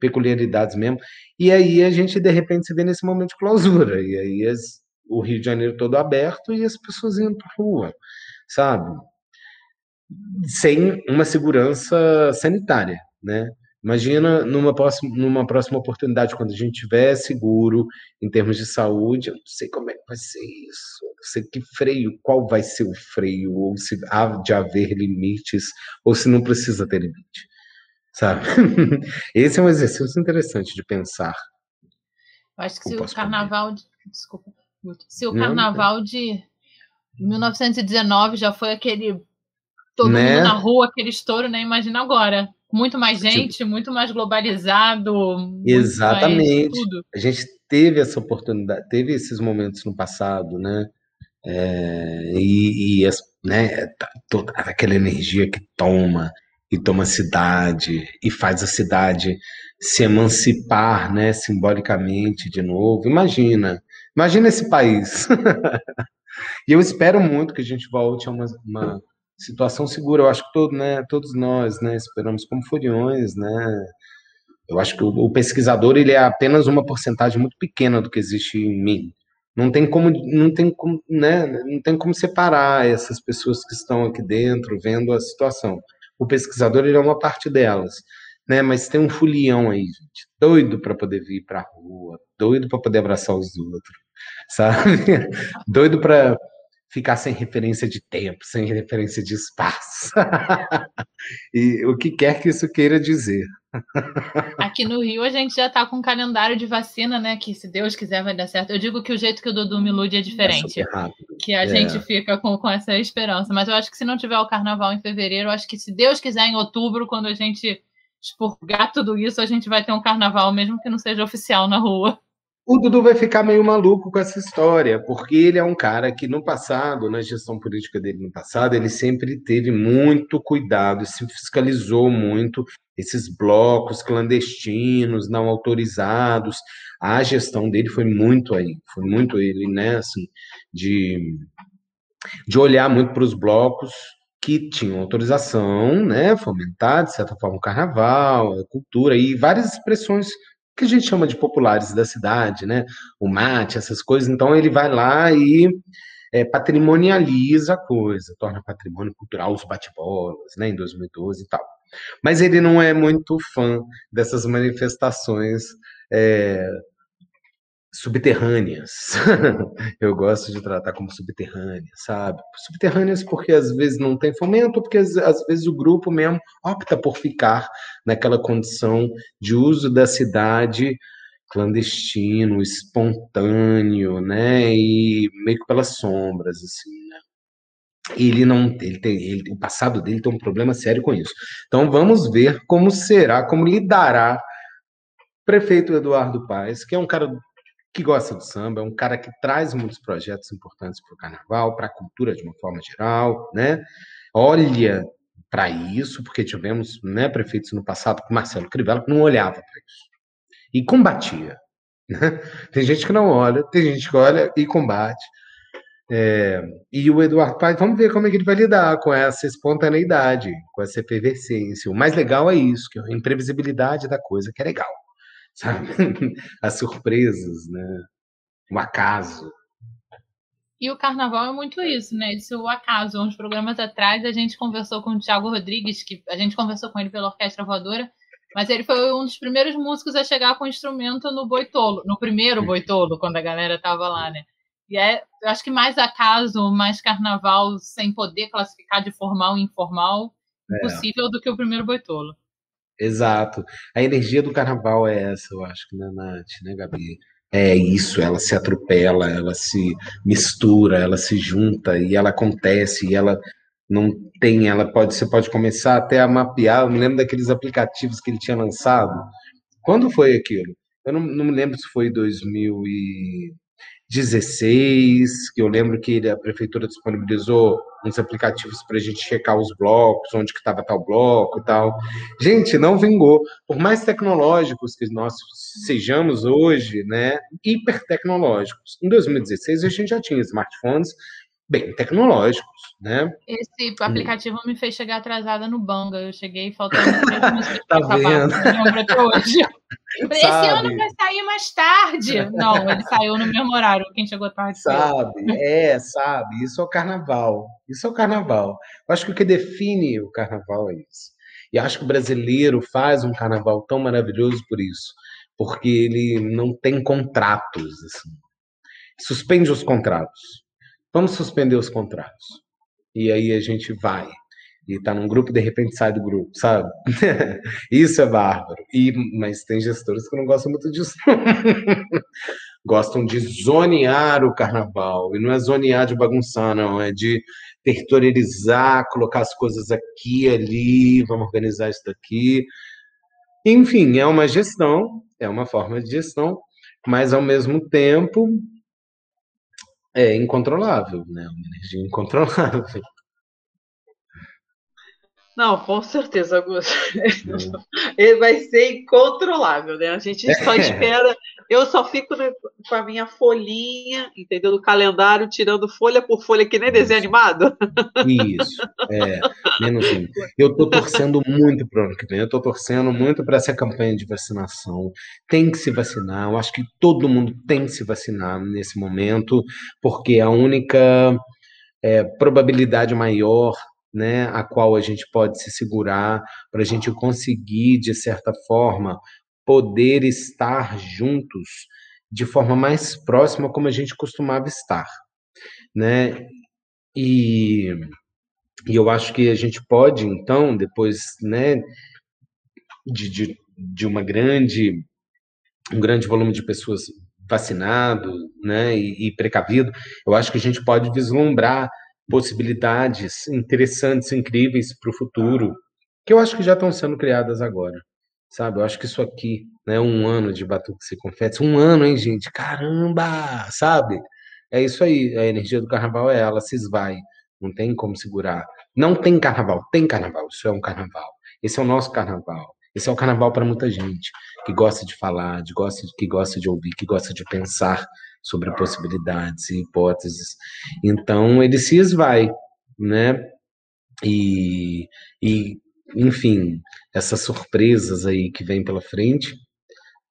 peculiaridades mesmo. E aí a gente, de repente, se vê nesse momento de clausura. E aí as- o Rio de Janeiro todo aberto e as pessoas indo para rua, sabe? Sem uma segurança sanitária, né? Imagina numa próxima, numa próxima oportunidade, quando a gente tiver seguro em termos de saúde, eu não sei como é que vai ser isso, eu não sei que freio, qual vai ser o freio, ou se há de haver limites, ou se não precisa ter limite, sabe? [LAUGHS] Esse é um exercício interessante de pensar. Eu acho que se o carnaval. De... Desculpa. Se o Não, não carnaval de 1919 já foi aquele. Todo Né? mundo na rua, aquele estouro, né? Imagina agora. Muito mais Tipo gente, muito mais globalizado. mais Exatamente. tudo. A gente teve essa oportunidade, teve esses momentos no passado, né? É, e, e as- né, tá- toda aquela energia que toma e toma a cidade e faz a cidade se emancipar, né, simbolicamente de novo. Imagina, imagina esse país. [LAUGHS] E eu espero muito que a gente volte a uma, uma situação segura. Eu acho que todo, né, todos nós, né, esperamos como furiões, né? Eu acho que o, o pesquisador ele é apenas uma porcentagem muito pequena do que existe em mim. Não tem como, não tem como, né, não tem como separar essas pessoas que estão aqui dentro vendo a situação. O pesquisador ele é uma parte delas, né? Mas tem um fulião aí, gente, doido para poder vir para a rua, doido para poder abraçar os outros, sabe? [LAUGHS] Doido para ficar sem referência de tempo, sem referência de espaço. [LAUGHS] e o que quer que isso queira dizer. Aqui no Rio a gente já tá com um calendário de vacina, né? Que se Deus quiser vai dar certo. Eu digo que o jeito que o Dudu me ilude é É diferente. rápido. que a É. gente fica com, com essa esperança. Mas eu acho que se não tiver o carnaval em fevereiro, eu acho que se Deus quiser em outubro, quando a gente expurgar tudo isso, a gente vai ter um carnaval, mesmo que não seja oficial na rua. O Dudu vai ficar meio maluco com essa história, porque ele é um cara que no passado, na gestão política dele no passado, ele sempre teve muito cuidado, se fiscalizou muito esses blocos clandestinos, não autorizados. A gestão dele foi muito aí, foi muito ele, né, assim, de, de olhar muito para os blocos que tinham autorização, né, fomentar, de certa forma, o carnaval, a cultura e várias expressões que a gente chama de populares da cidade, né, o mate, essas coisas. Então, ele vai lá e é, patrimonializa a coisa, torna patrimônio cultural os bate-bolas, né, em 2012 e tal. Mas ele não é muito fã dessas manifestações é, subterrâneas. [LAUGHS] Eu gosto de tratar como subterrâneas, sabe? Subterrâneas porque às vezes não tem fomento, porque às, às, vezes o grupo mesmo opta por ficar naquela condição de uso da cidade clandestino, espontâneo, né? E meio que pelas sombras, assim, né? Ele não, ele tem, ele, o passado dele tem um problema sério com isso. Então vamos ver como será, como lidará o prefeito Eduardo Paes, que é um cara que gosta do samba, é um cara que traz muitos projetos importantes para o carnaval, para a cultura de uma forma geral, né? Olha para isso, porque tivemos né, prefeitos no passado, com Marcelo Crivella, que não olhava para isso e combatia. Né? Tem gente que não olha, tem gente que olha e combate. É, e o Eduardo Paes, vamos ver como é que ele vai lidar com essa espontaneidade, com essa efervescência. O mais legal é isso, que é a imprevisibilidade da coisa, que é legal sabe? [LAUGHS] As surpresas, né? O acaso. E o carnaval é muito isso, né? Isso é o acaso. Uns programas atrás a gente conversou com o Thiago Rodrigues, que a gente conversou com ele pela Orquestra Voadora, mas ele foi um dos primeiros músicos a chegar com o instrumento no Boitolo, no primeiro Boitolo, quando a galera tava lá, né? E é, eu acho que mais acaso, mais carnaval, sem poder classificar de formal e informal, é. impossível do que o primeiro Boitolo. Exato. A energia do carnaval é essa, eu acho, né, Nath, né, Gabi? É isso, ela se atropela, ela se mistura, ela se junta e ela acontece e ela não tem, ela pode, você pode começar até a mapear. Eu me lembro daqueles aplicativos que ele tinha lançado. Quando foi aquilo? Eu não, não me lembro se foi 2000 e 16, que eu lembro que a prefeitura disponibilizou uns aplicativos para a gente checar os blocos, onde que estava tal bloco e tal. Gente, não vingou. Por mais tecnológicos que nós sejamos hoje, né, hiper tecnológicos. Em 2016 a gente já tinha smartphones bem tecnológicos, né? Esse aplicativo hum. me fez chegar atrasada no Banga. Eu cheguei faltando [LAUGHS] três minutos tá hoje. [LAUGHS] Esse ano vai sair mais tarde. Não, ele saiu no mesmo horário. Quem chegou tarde. Sabe, é, sabe. Isso é o carnaval. Isso é o carnaval. Eu acho que o que define o carnaval é isso. E acho que o brasileiro faz um carnaval tão maravilhoso por isso, porque ele não tem contratos. Assim. Suspende os contratos Vamos suspender os contratos. E aí a gente vai. E tá num grupo, de repente sai do grupo, sabe? [LAUGHS] Isso é bárbaro. E, mas tem gestores que não gostam muito disso. [LAUGHS] gostam de zonear o carnaval. E não é zonear de bagunçar, não. É de territorializar, colocar as coisas aqui ali, vamos organizar isso daqui. Enfim, é uma gestão, é uma forma de gestão, mas ao mesmo tempo é incontrolável, né? Uma energia incontrolável. Não, com certeza, Augusto. [LAUGHS] Ele vai ser incontrolável, né? A gente só é. espera. Eu só fico com a minha folhinha, entendeu? Do calendário, tirando folha por folha, que nem desenho animado. Isso, é. Menos um. Eu estou torcendo muito para o ano que vem. Eu estou torcendo muito para essa campanha de vacinação. Tem que se vacinar. Eu acho que todo mundo tem que se vacinar nesse momento, porque é a única é, probabilidade maior né, a qual a gente pode se segurar para a gente conseguir, de certa forma, poder estar juntos de forma mais próxima como a gente costumava estar, né? E, e eu acho que a gente pode, então, depois, né, de, de, de uma grande um grande volume de pessoas vacinado, né, e, e precavido, eu acho que a gente pode vislumbrar possibilidades interessantes, incríveis para o futuro, que eu acho que já estão sendo criadas agora. Sabe, eu acho que isso aqui, né, um ano de Batuque Se Confetes, um ano, hein, gente? Caramba! Sabe? É isso aí, a energia do carnaval é ela, se esvai, não tem como segurar. Não tem carnaval, tem carnaval, isso é um carnaval. Esse é o nosso carnaval. Esse é o carnaval para muita gente que gosta de falar, de gosta, que gosta de ouvir, que gosta de pensar sobre possibilidades e hipóteses. Então ele se esvai, né? E, e, enfim, essas surpresas aí que vem pela frente,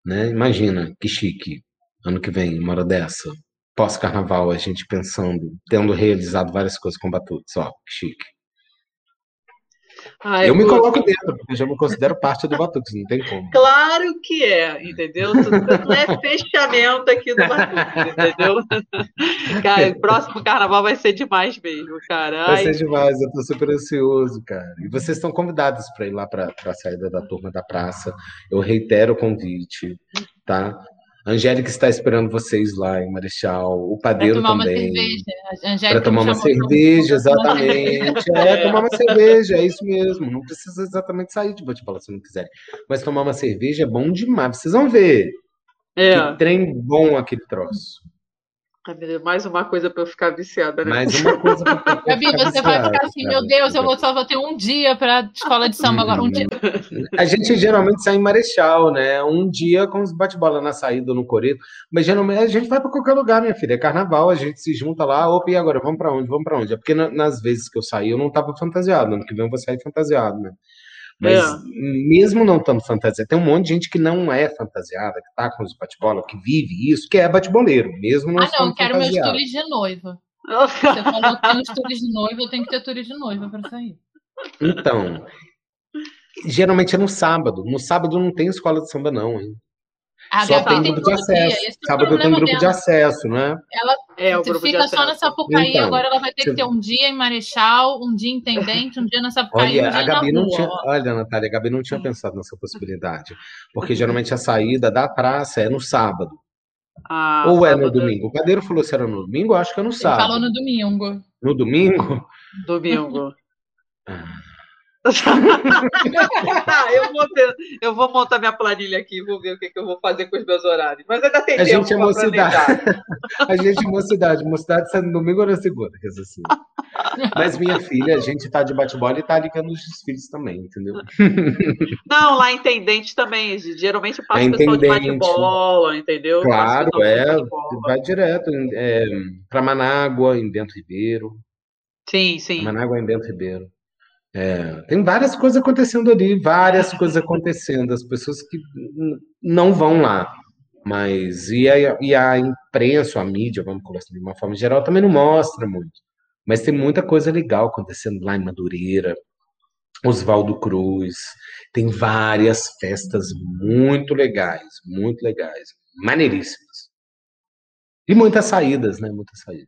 né? Imagina, que chique, ano que vem, uma hora dessa, pós-carnaval, a gente pensando, tendo realizado várias coisas com Batuques, ó, que chique. Ai, eu me coloco dentro, porque eu já me considero parte do Batuques, não tem como. Claro que é, entendeu? Tudo é fechamento aqui do Batuque, entendeu? [LAUGHS] Cara, o próximo carnaval vai ser demais mesmo, cara. Vai Ai, ser demais, eu tô super ansioso, cara. E vocês estão convidados para ir lá para a saída da turma da praça. Eu reitero o convite, tá? A Angélica está esperando vocês lá em Marechal, o Para padeiro tomar uma também. cerveja. Para tomar uma cerveja, pra tomar uma exatamente. É, tomar uma cerveja, é isso mesmo. Não precisa exatamente sair de bate-bola se não quiser. Mas tomar uma cerveja é bom demais. Vocês vão ver É. que trem bom aquele troço. Deus, mais uma coisa para eu ficar viciada, né? Mais uma coisa pra, [LAUGHS] pra Gabi, ficar você vai viciado, ficar assim, cara. meu Deus, eu vou, só vou ter um dia para escola de samba agora. Um dia. A gente geralmente sai em Marechal, né? Um dia com os bate-bola na saída ou no coreto, mas geralmente a gente vai para qualquer lugar, minha filha. É carnaval, a gente se junta lá, opa, e agora? Vamos para onde? Vamos para onde? É porque na- nas vezes que eu saí eu não tava fantasiado, ano que vem eu vou sair fantasiado, né? Mas É. mesmo não estando fantasiado, tem um monte de gente que não é fantasiada, que tá com os bate-bola, que vive isso, que é bate-boleiro, mesmo não Ah, não, eu quero meus tules de noiva. [LAUGHS] Você falou que tem os tules de noiva, eu tenho que ter tules de noiva para sair. Então, geralmente é no sábado. No sábado não tem escola de samba, não, hein? A Só Gabi tem grupo de dia. acesso. Esse é Sábado tem grupo de dela. acesso, né? Ela É, o grupo de fica só na acesso. Sapucaí, Então, agora ela vai ter você- que ter um dia em Marechal, um dia em Intendente, um dia na Sapucaí e um Olha, dia a Gabi na não rua. tinha. Olha, Natália, a Gabi não tinha pensado nessa possibilidade. Porque geralmente a saída da praça é no sábado. Ah, Ou é no sábado, domingo. O padeiro falou se era no domingo, eu acho que é no Ele falou sábado. no domingo. No domingo? Domingo. Ah, [LAUGHS] Ah, [LAUGHS] eu, vou ver- eu vou montar minha planilha aqui, vou ver o que, que eu vou fazer com os meus horários. Mas ainda tem A tempo gente é mocidade. [LAUGHS] A gente é mocidade. Mocidade no domingo ou na segunda, quer dizer assim. Mas minha filha, a gente tá de bate-bola e tá ligando os desfiles também, entendeu? [LAUGHS] Não, lá em Intendente também. Geralmente passa É o pessoal de bate-bola, entendeu? Claro, é. Vai direto é, para Manágua, em Bento Ribeiro. Sim, sim. Manágua em Bento Ribeiro. É, tem várias coisas acontecendo ali, várias coisas acontecendo. As pessoas que não vão lá. Mas e a, e a imprensa, a mídia, vamos colocar assim, de uma forma geral, também não mostra muito. Mas tem muita coisa legal acontecendo lá em Madureira, Oswaldo Cruz. Tem várias festas muito legais, muito legais, maneiríssimas. E muitas saídas, né? Muitas saídas.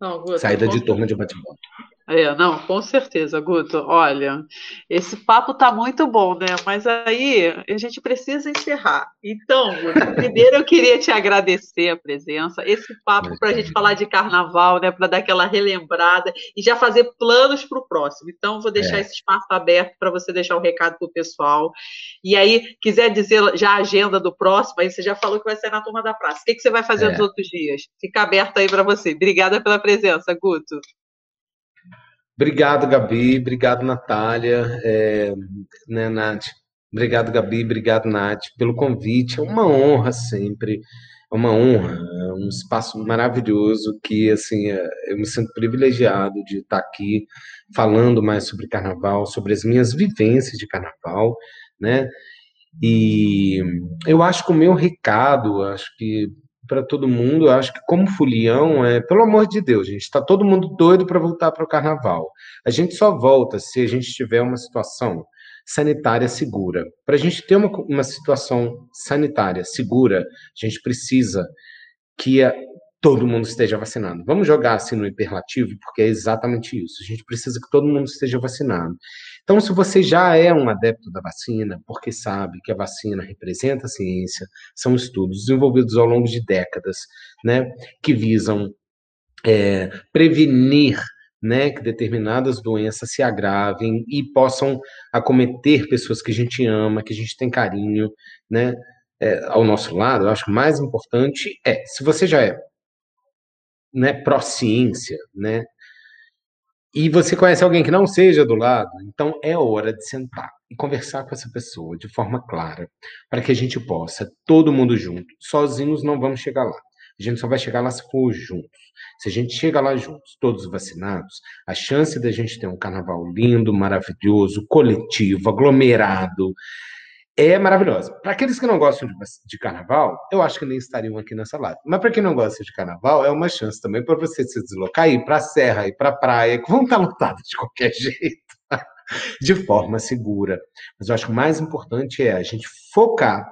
Não, Saída de turma de bate-bola. É, não, com certeza, Guto. Olha, esse papo tá muito bom, né? Mas aí a gente precisa encerrar. Então, Guto, [LAUGHS] primeiro eu queria te agradecer a presença, esse papo para a gente falar de carnaval, né? Para dar aquela relembrada e já fazer planos para o próximo. Então, vou deixar É. esse espaço aberto para você deixar o recado para o pessoal. E aí, quiser dizer já a agenda do próximo, aí você já falou que vai ser na turma da praça. O que, que você vai fazer É. nos outros dias? Fica aberto aí para você. Obrigada pela presença, Guto. Obrigado, Gabi. Obrigado, Natália. É, né, Nath? Obrigado, Gabi. Obrigado, Nath, pelo convite. É uma honra sempre. É uma honra. É um espaço maravilhoso que, assim, é, eu me sinto privilegiado de estar aqui falando mais sobre carnaval, sobre as minhas vivências de carnaval, né? E eu acho que o meu recado, acho que para todo mundo, eu acho que como folião, é, pelo amor de Deus, gente, está todo mundo doido para voltar para o carnaval. A gente só volta se a gente tiver uma situação sanitária segura. Para a gente ter uma, uma situação sanitária segura, a gente precisa que a- todo mundo esteja vacinado. Vamos jogar assim no hiperlativo, porque é exatamente isso. A gente precisa que todo mundo esteja vacinado. Então, se você já é um adepto da vacina, porque sabe que a vacina representa a ciência, são estudos desenvolvidos ao longo de décadas, né, que visam é, prevenir né, que determinadas doenças se agravem e possam acometer pessoas que a gente ama, que a gente tem carinho, né, é, ao nosso lado. Eu acho que o mais importante é, se você já é né, pró-ciência, né, e você conhece alguém que não seja do lado, então é hora de sentar e conversar com essa pessoa de forma clara, para que a gente possa, todo mundo junto, sozinhos não vamos chegar lá. A gente só vai chegar lá se for juntos. Se a gente chega lá juntos, todos vacinados, a chance da gente ter um carnaval lindo, maravilhoso, coletivo, aglomerado, é maravilhosa. Para aqueles que não gostam de, de, carnaval, eu acho que nem estariam aqui nessa live. Mas para quem não gosta de carnaval, é uma chance também para você se deslocar e ir para a serra, ir para a praia, que vão estar lotados de qualquer [LAUGHS] jeito, de forma segura. Mas eu acho que o mais importante é a gente focar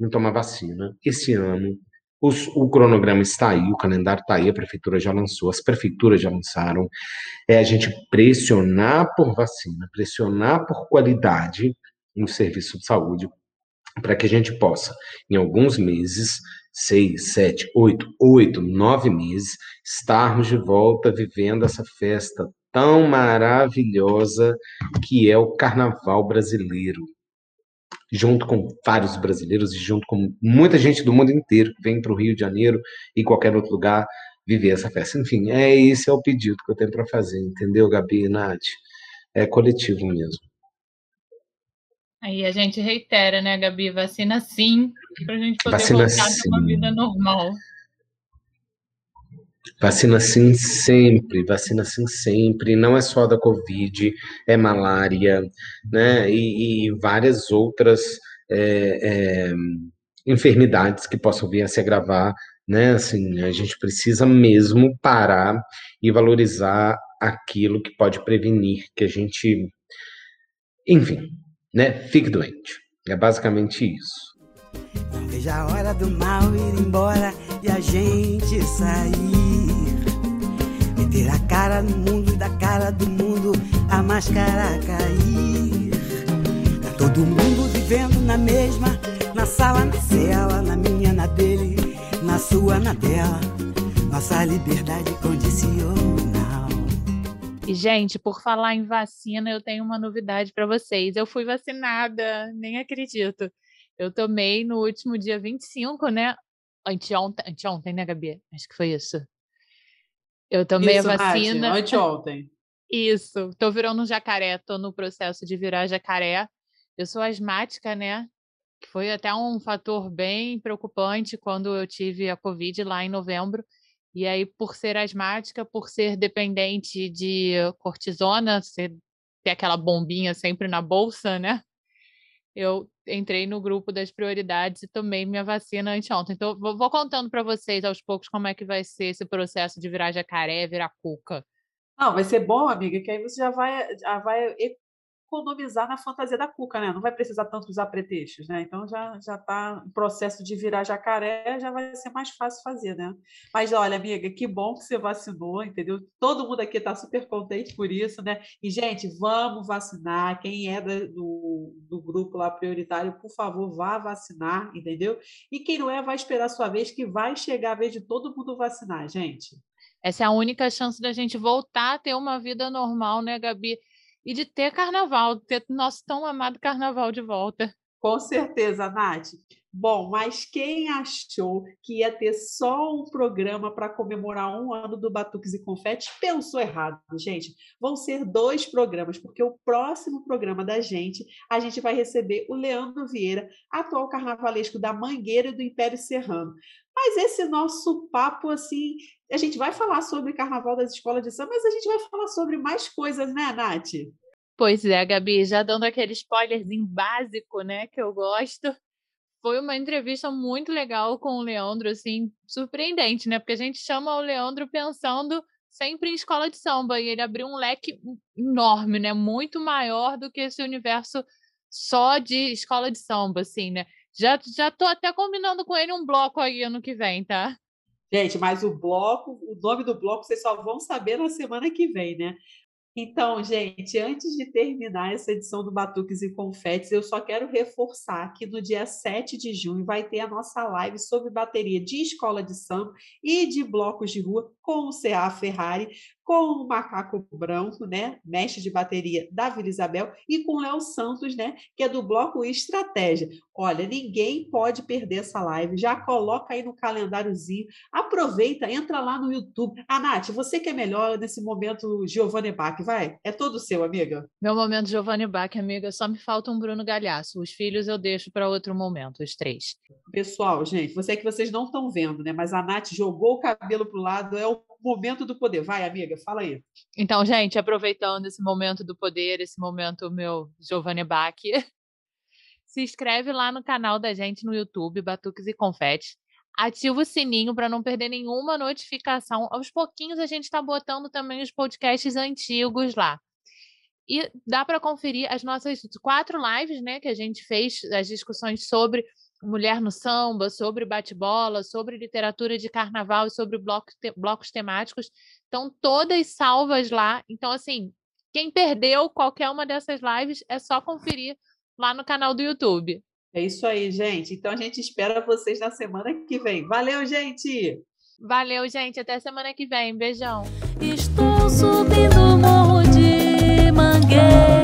em tomar vacina esse ano. Os, o cronograma está aí, o calendário está aí, a prefeitura já lançou, as prefeituras já lançaram. É a gente pressionar por vacina, pressionar por qualidade no serviço de saúde, para que a gente possa, em alguns meses, seis, sete, oito, oito, nove meses, estarmos de volta vivendo essa festa tão maravilhosa que é o Carnaval brasileiro. Junto com vários brasileiros e junto com muita gente do mundo inteiro que vem para o Rio de Janeiro e qualquer outro lugar viver essa festa. Enfim, é esse é o pedido que eu tenho para fazer, entendeu, Gabi e Nath? É coletivo mesmo. Aí a gente reitera, né, Gabi? Vacina sim, para a gente poder Vacina voltar sim. a uma vida normal. Vacina sim sempre, vacina sim sempre. Não é só da Covid, é malária, né? E, e várias outras é, é, enfermidades que possam vir a se agravar, né? Assim, a gente precisa mesmo parar e valorizar aquilo que pode prevenir que a gente, enfim, né? Fique doente. É basicamente isso. Não veja a hora do mal ir embora e a gente sair. Meter a cara no mundo e da cara do mundo a máscara cair. Tá todo mundo vivendo na mesma, na sala, na cela, na minha, na dele, na sua, na dela. Nossa liberdade condicional. E, gente, por falar em vacina, eu tenho uma novidade para vocês. Eu fui vacinada, nem acredito. Eu tomei no último dia 25, né? Anteontem, anteontem, né, Gabi? Acho que foi isso. Eu tomei Isso, a Nath, vacina. anteontem. [LAUGHS] Isso, tô virando um jacaré, tô no processo de virar jacaré. Eu sou asmática, né? Que foi até um fator bem preocupante quando eu tive a Covid lá em novembro. E aí, por ser asmática, por ser dependente de cortisona, ser, ter aquela bombinha sempre na bolsa, né? Eu entrei no grupo das prioridades e tomei minha vacina anteontem. Então, vou, vou contando para vocês aos poucos como é que vai ser esse processo de virar jacaré, virar cuca. Não, vai ser bom, amiga, que aí você já vai, já vai economizar na fantasia da cuca, né? Não vai precisar tanto usar pretextos, né? Então já já tá o processo de virar jacaré já vai ser mais fácil fazer, né? Mas olha, amiga, que bom que você vacinou, entendeu? Todo mundo aqui está super contente por isso, né? E gente, vamos vacinar. Quem é do, do grupo lá prioritário, por favor, vá vacinar, entendeu? E quem não é, vai esperar a sua vez, que vai chegar a vez de todo mundo vacinar, gente. Essa é a única chance da gente voltar a ter uma vida normal, né, Gabi? E de ter carnaval, ter nosso tão amado carnaval de volta. Com certeza, Nath. Bom, mas quem achou que ia ter só um programa para comemorar um ano do Batuques e Confetes pensou errado, gente. Vão ser dois programas, porque o próximo programa da gente, a gente vai receber o Leandro Vieira, atual carnavalesco da Mangueira e do Império Serrano. Mas esse nosso papo, assim, a gente vai falar sobre carnaval das escolas de samba, mas a gente vai falar sobre mais coisas, né, Nath? Pois é, Gabi, já dando aquele spoilerzinho básico, né, que eu gosto. Foi uma entrevista muito legal com o Leandro, assim, surpreendente, né? Porque a gente chama o Leandro pensando sempre em escola de samba e ele abriu um leque enorme, né? Muito maior do que esse universo só de escola de samba, assim, né? Já, já tô até combinando com ele um bloco aí ano que vem, tá? Gente, mas o bloco, o nome do bloco vocês só vão saber na semana que vem, né? Então, gente, antes de terminar essa edição do Batuques e Confetes, eu só quero reforçar que no dia 7 de junho vai ter a nossa live sobre bateria de escola de samba e de blocos de rua com o CA Ferrari, com o Macaco Branco, né, mestre de bateria da Vila Isabel, e com o Léo Santos, né, que é do bloco Estratégia. Olha, ninguém pode perder essa live. Já coloca aí no calendáriozinho. Aproveita, entra lá no YouTube. Ah, Nath, você que é melhor nesse momento Giovanni Bach, vai? É todo seu, amiga. Meu momento Giovanni Bach, amiga, só me falta um Bruno Galhaço. Os filhos eu deixo para outro momento, os três. Pessoal, gente, você é que vocês não estão vendo, né? Mas a Nath jogou o cabelo pro lado, é o momento do poder. Vai, amiga, fala aí. Então, gente, aproveitando esse momento do poder, esse momento meu Giovanni Bach, [LAUGHS] se inscreve lá no canal da gente no YouTube, Batuques e Confetes. Ativa o sininho para não perder nenhuma notificação. Aos pouquinhos a gente está botando também os podcasts antigos lá. E dá para conferir as nossas quatro lives, né, que a gente fez, as discussões sobre mulher no samba, sobre bate-bola, sobre literatura de carnaval e sobre blocos, te blocos temáticos. Estão todas salvas lá. Então, assim, quem perdeu qualquer uma dessas lives é só conferir lá no canal do YouTube. É isso aí, gente. Então a gente espera vocês na semana que vem. Valeu, gente! Valeu, gente. Até semana que vem. Beijão. Estou subindo o morro de Mangueira.